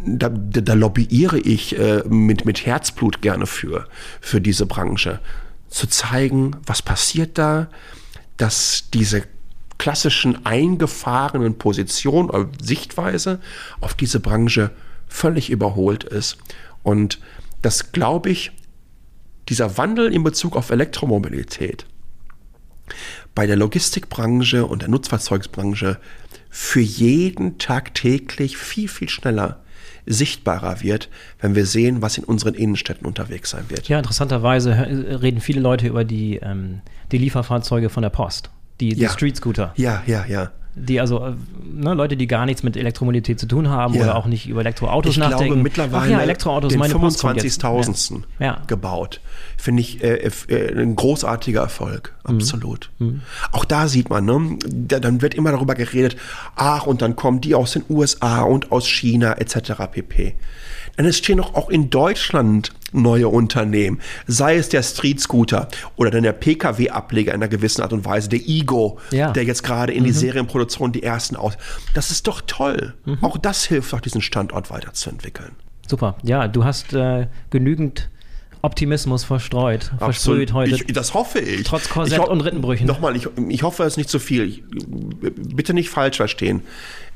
da, da lobbyiere ich äh, mit, mit Herzblut gerne für, für diese Branche. Zu zeigen, was passiert da, dass diese klassischen eingefahrenen Positionen oder Sichtweise auf diese Branche völlig überholt ist. Und das glaube ich, dieser Wandel in Bezug auf Elektromobilität, bei der Logistikbranche und der Nutzfahrzeugsbranche für jeden tagtäglich viel, viel schneller sichtbarer wird, wenn wir sehen, was in unseren Innenstädten unterwegs sein wird. Ja, interessanterweise reden viele Leute über die, ähm, die Lieferfahrzeuge von der Post, die, die ja. Street Scooter. Ja, ja, ja die also äh, ne, Leute, die gar nichts mit Elektromobilität zu tun haben ja. oder auch nicht über Elektroautos ich nachdenken. Ich glaube mittlerweile ja, Elektroautos, den 25.000. Ja. gebaut. Finde ich äh, äh, ein großartiger Erfolg. Mhm. Absolut. Mhm. Auch da sieht man, ne, da, dann wird immer darüber geredet, ach, und dann kommen die aus den USA und aus China etc. pp. Dann entstehen auch, auch in Deutschland neue Unternehmen, sei es der Street Scooter oder dann der Pkw-Ableger in einer gewissen Art und Weise, der Ego, ja. der jetzt gerade in mhm. die Serienproduktion die ersten aus. Das ist doch toll. Mhm. Auch das hilft doch, diesen Standort weiterzuentwickeln. Super. Ja, du hast äh, genügend Optimismus verstreut, versprüht heute. Ich, das hoffe ich. Trotz Korsett und Rittenbrüchen. Nochmal, ich, ich hoffe es nicht zu viel. Ich, bitte nicht falsch verstehen.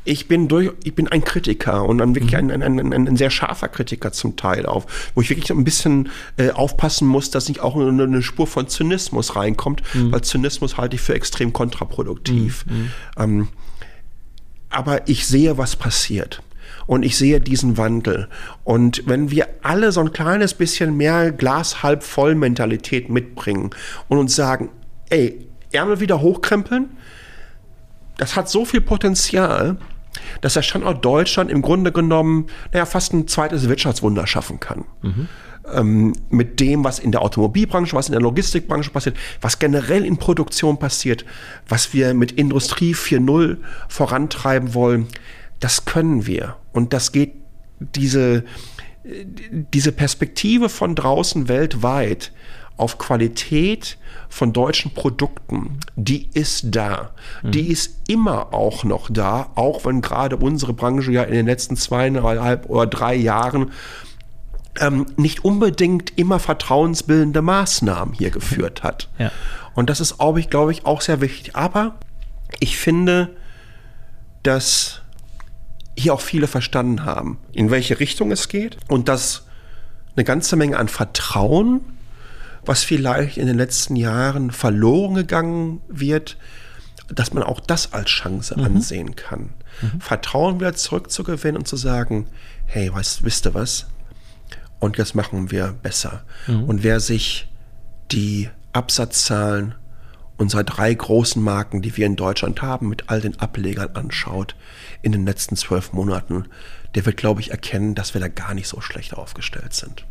Ich bin durch, ich bin ein Kritiker und dann wirklich mhm. ein, ein, ein, ein, sehr scharfer Kritiker zum Teil auf, wo ich wirklich ein bisschen äh, aufpassen muss, dass nicht auch eine, eine Spur von Zynismus reinkommt, mhm. weil Zynismus halte ich für extrem kontraproduktiv. Mhm. mhm. Ähm, aber ich sehe, was passiert. Und ich sehe diesen Wandel. Und wenn wir alle so ein kleines bisschen mehr Glas halb voll Mentalität mitbringen und uns sagen, ey, Ärmel wieder hochkrempeln, das hat so viel Potenzial, dass der Standort Deutschland im Grunde genommen, naja, fast ein zweites Wirtschaftswunder schaffen kann. Mhm. Ähm, mit dem, was in der Automobilbranche, was in der Logistikbranche passiert, was generell in Produktion passiert, was wir mit Industrie 4.0 vorantreiben wollen, das können wir. Und das geht, diese, diese Perspektive von draußen weltweit auf Qualität von deutschen Produkten, die ist da. Mhm. Die ist immer auch noch da, auch wenn gerade unsere Branche ja in den letzten zweieinhalb oder drei Jahren ähm, nicht unbedingt immer vertrauensbildende Maßnahmen hier geführt hat. Ja. Und das ist, glaube ich, glaube ich, auch sehr wichtig. Aber ich finde, dass hier auch viele verstanden haben, in welche Richtung es geht und dass eine ganze Menge an Vertrauen was vielleicht in den letzten Jahren verloren gegangen wird, dass man auch das als Chance mhm. ansehen kann. Mhm. Vertrauen wieder zurückzugewinnen und zu sagen, hey, weißt, wisst ihr was? Und jetzt machen wir besser. Mhm. Und wer sich die Absatzzahlen unserer drei großen Marken, die wir in Deutschland haben, mit all den Ablegern anschaut in den letzten zwölf Monaten, der wird, glaube ich, erkennen, dass wir da gar nicht so schlecht aufgestellt sind.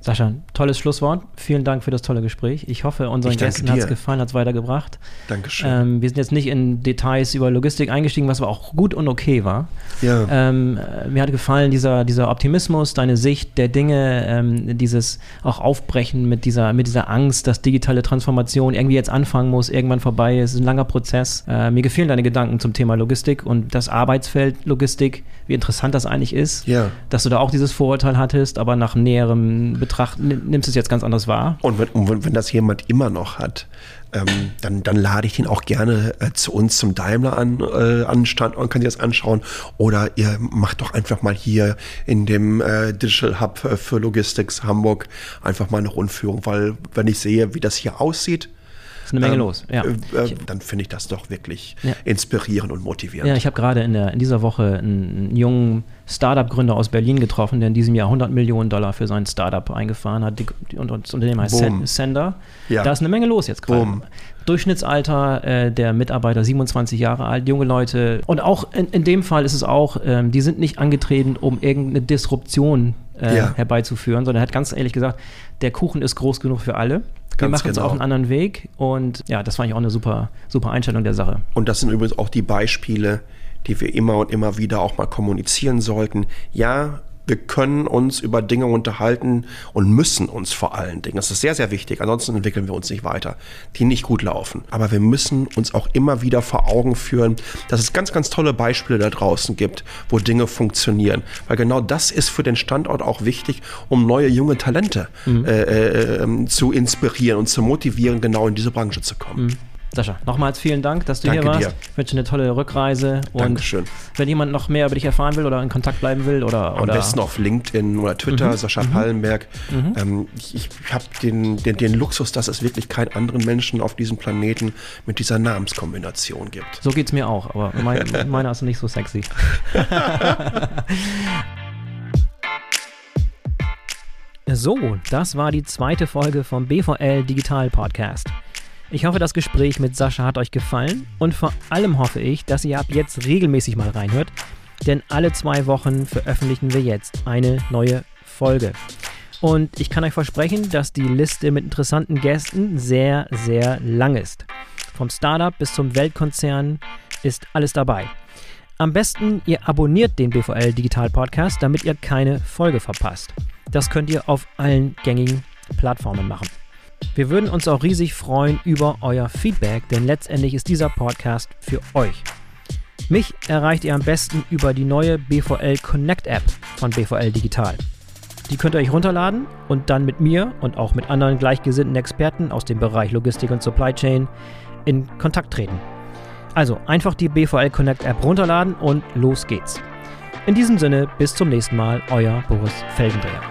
Sascha, tolles Schlusswort. Vielen Dank für das tolle Gespräch. Ich hoffe, unseren ich Gästen hat es gefallen, hat es weitergebracht. Dankeschön. Ähm, wir sind jetzt nicht in Details über Logistik eingestiegen, was aber auch gut und okay war. Ja. Ähm, mir hat gefallen dieser, dieser Optimismus, deine Sicht der Dinge, ähm, dieses auch Aufbrechen mit dieser, mit dieser Angst, dass digitale Transformation irgendwie jetzt anfangen muss, irgendwann vorbei ist. Es ist ein langer Prozess. Äh, mir gefallen deine Gedanken zum Thema Logistik und das Arbeitsfeld Logistik, wie interessant das eigentlich ist, ja. dass du da auch dieses Vorurteil hattest, aber nach näherem Betracht nimmst es jetzt ganz anders wahr. Und wenn, und wenn das jemand immer noch hat, ähm, dann, dann lade ich den auch gerne äh, zu uns zum Daimler an, äh, an Standort und kann sich das anschauen. Oder ihr macht doch einfach mal hier in dem äh, Digital Hub äh, für Logistics Hamburg einfach mal eine Rundführung, weil wenn ich sehe, wie das hier aussieht, ist eine Menge ähm, los. Ja. Äh, dann finde ich das doch wirklich ja. inspirierend und motivierend. Ja, ich habe gerade in, in dieser Woche einen jungen Startup-Gründer aus Berlin getroffen, der in diesem Jahr 100 Millionen Dollar für sein Startup eingefahren hat. Und das Unternehmen heißt Boom. Sender. Ja. Da ist eine Menge los jetzt gerade. Durchschnittsalter äh, der Mitarbeiter 27 Jahre alt, junge Leute. Und auch in, in dem Fall ist es auch, ähm, die sind nicht angetreten, um irgendeine Disruption äh, ja. herbeizuführen, sondern er hat ganz ehrlich gesagt, der Kuchen ist groß genug für alle. Wir machen genau. es auf einen anderen Weg und ja, das fand ich auch eine super, super Einstellung der Sache. Und das sind übrigens auch die Beispiele, die wir immer und immer wieder auch mal kommunizieren sollten. Ja, wir können uns über Dinge unterhalten und müssen uns vor allen Dingen. Das ist sehr, sehr wichtig. Ansonsten entwickeln wir uns nicht weiter, die nicht gut laufen. Aber wir müssen uns auch immer wieder vor Augen führen, dass es ganz, ganz tolle Beispiele da draußen gibt, wo Dinge funktionieren. Weil genau das ist für den Standort auch wichtig, um neue junge Talente mhm. äh, äh, zu inspirieren und zu motivieren, genau in diese Branche zu kommen. Mhm. Sascha, nochmals vielen Dank, dass du Danke hier warst. Dir. Ich wünsche eine tolle Rückreise. Und Dankeschön. wenn jemand noch mehr über dich erfahren will oder in Kontakt bleiben will oder. Am oder besten auf LinkedIn oder Twitter, mhm. Sascha mhm. Pallenberg. Mhm. Ähm, ich, ich habe den, den, den Luxus, dass es wirklich keinen anderen Menschen auf diesem Planeten mit dieser Namenskombination gibt. So geht es mir auch, aber mein, meiner ist nicht so sexy. so, das war die zweite Folge vom BVL Digital Podcast. Ich hoffe, das Gespräch mit Sascha hat euch gefallen und vor allem hoffe ich, dass ihr ab jetzt regelmäßig mal reinhört, denn alle zwei Wochen veröffentlichen wir jetzt eine neue Folge. Und ich kann euch versprechen, dass die Liste mit interessanten Gästen sehr, sehr lang ist. Vom Startup bis zum Weltkonzern ist alles dabei. Am besten, ihr abonniert den BVL Digital Podcast, damit ihr keine Folge verpasst. Das könnt ihr auf allen gängigen Plattformen machen. Wir würden uns auch riesig freuen über euer Feedback, denn letztendlich ist dieser Podcast für euch. Mich erreicht ihr am besten über die neue BVL Connect App von BVL Digital. Die könnt ihr euch runterladen und dann mit mir und auch mit anderen gleichgesinnten Experten aus dem Bereich Logistik und Supply Chain in Kontakt treten. Also einfach die BVL Connect App runterladen und los geht's. In diesem Sinne, bis zum nächsten Mal, euer Boris Felgendreher.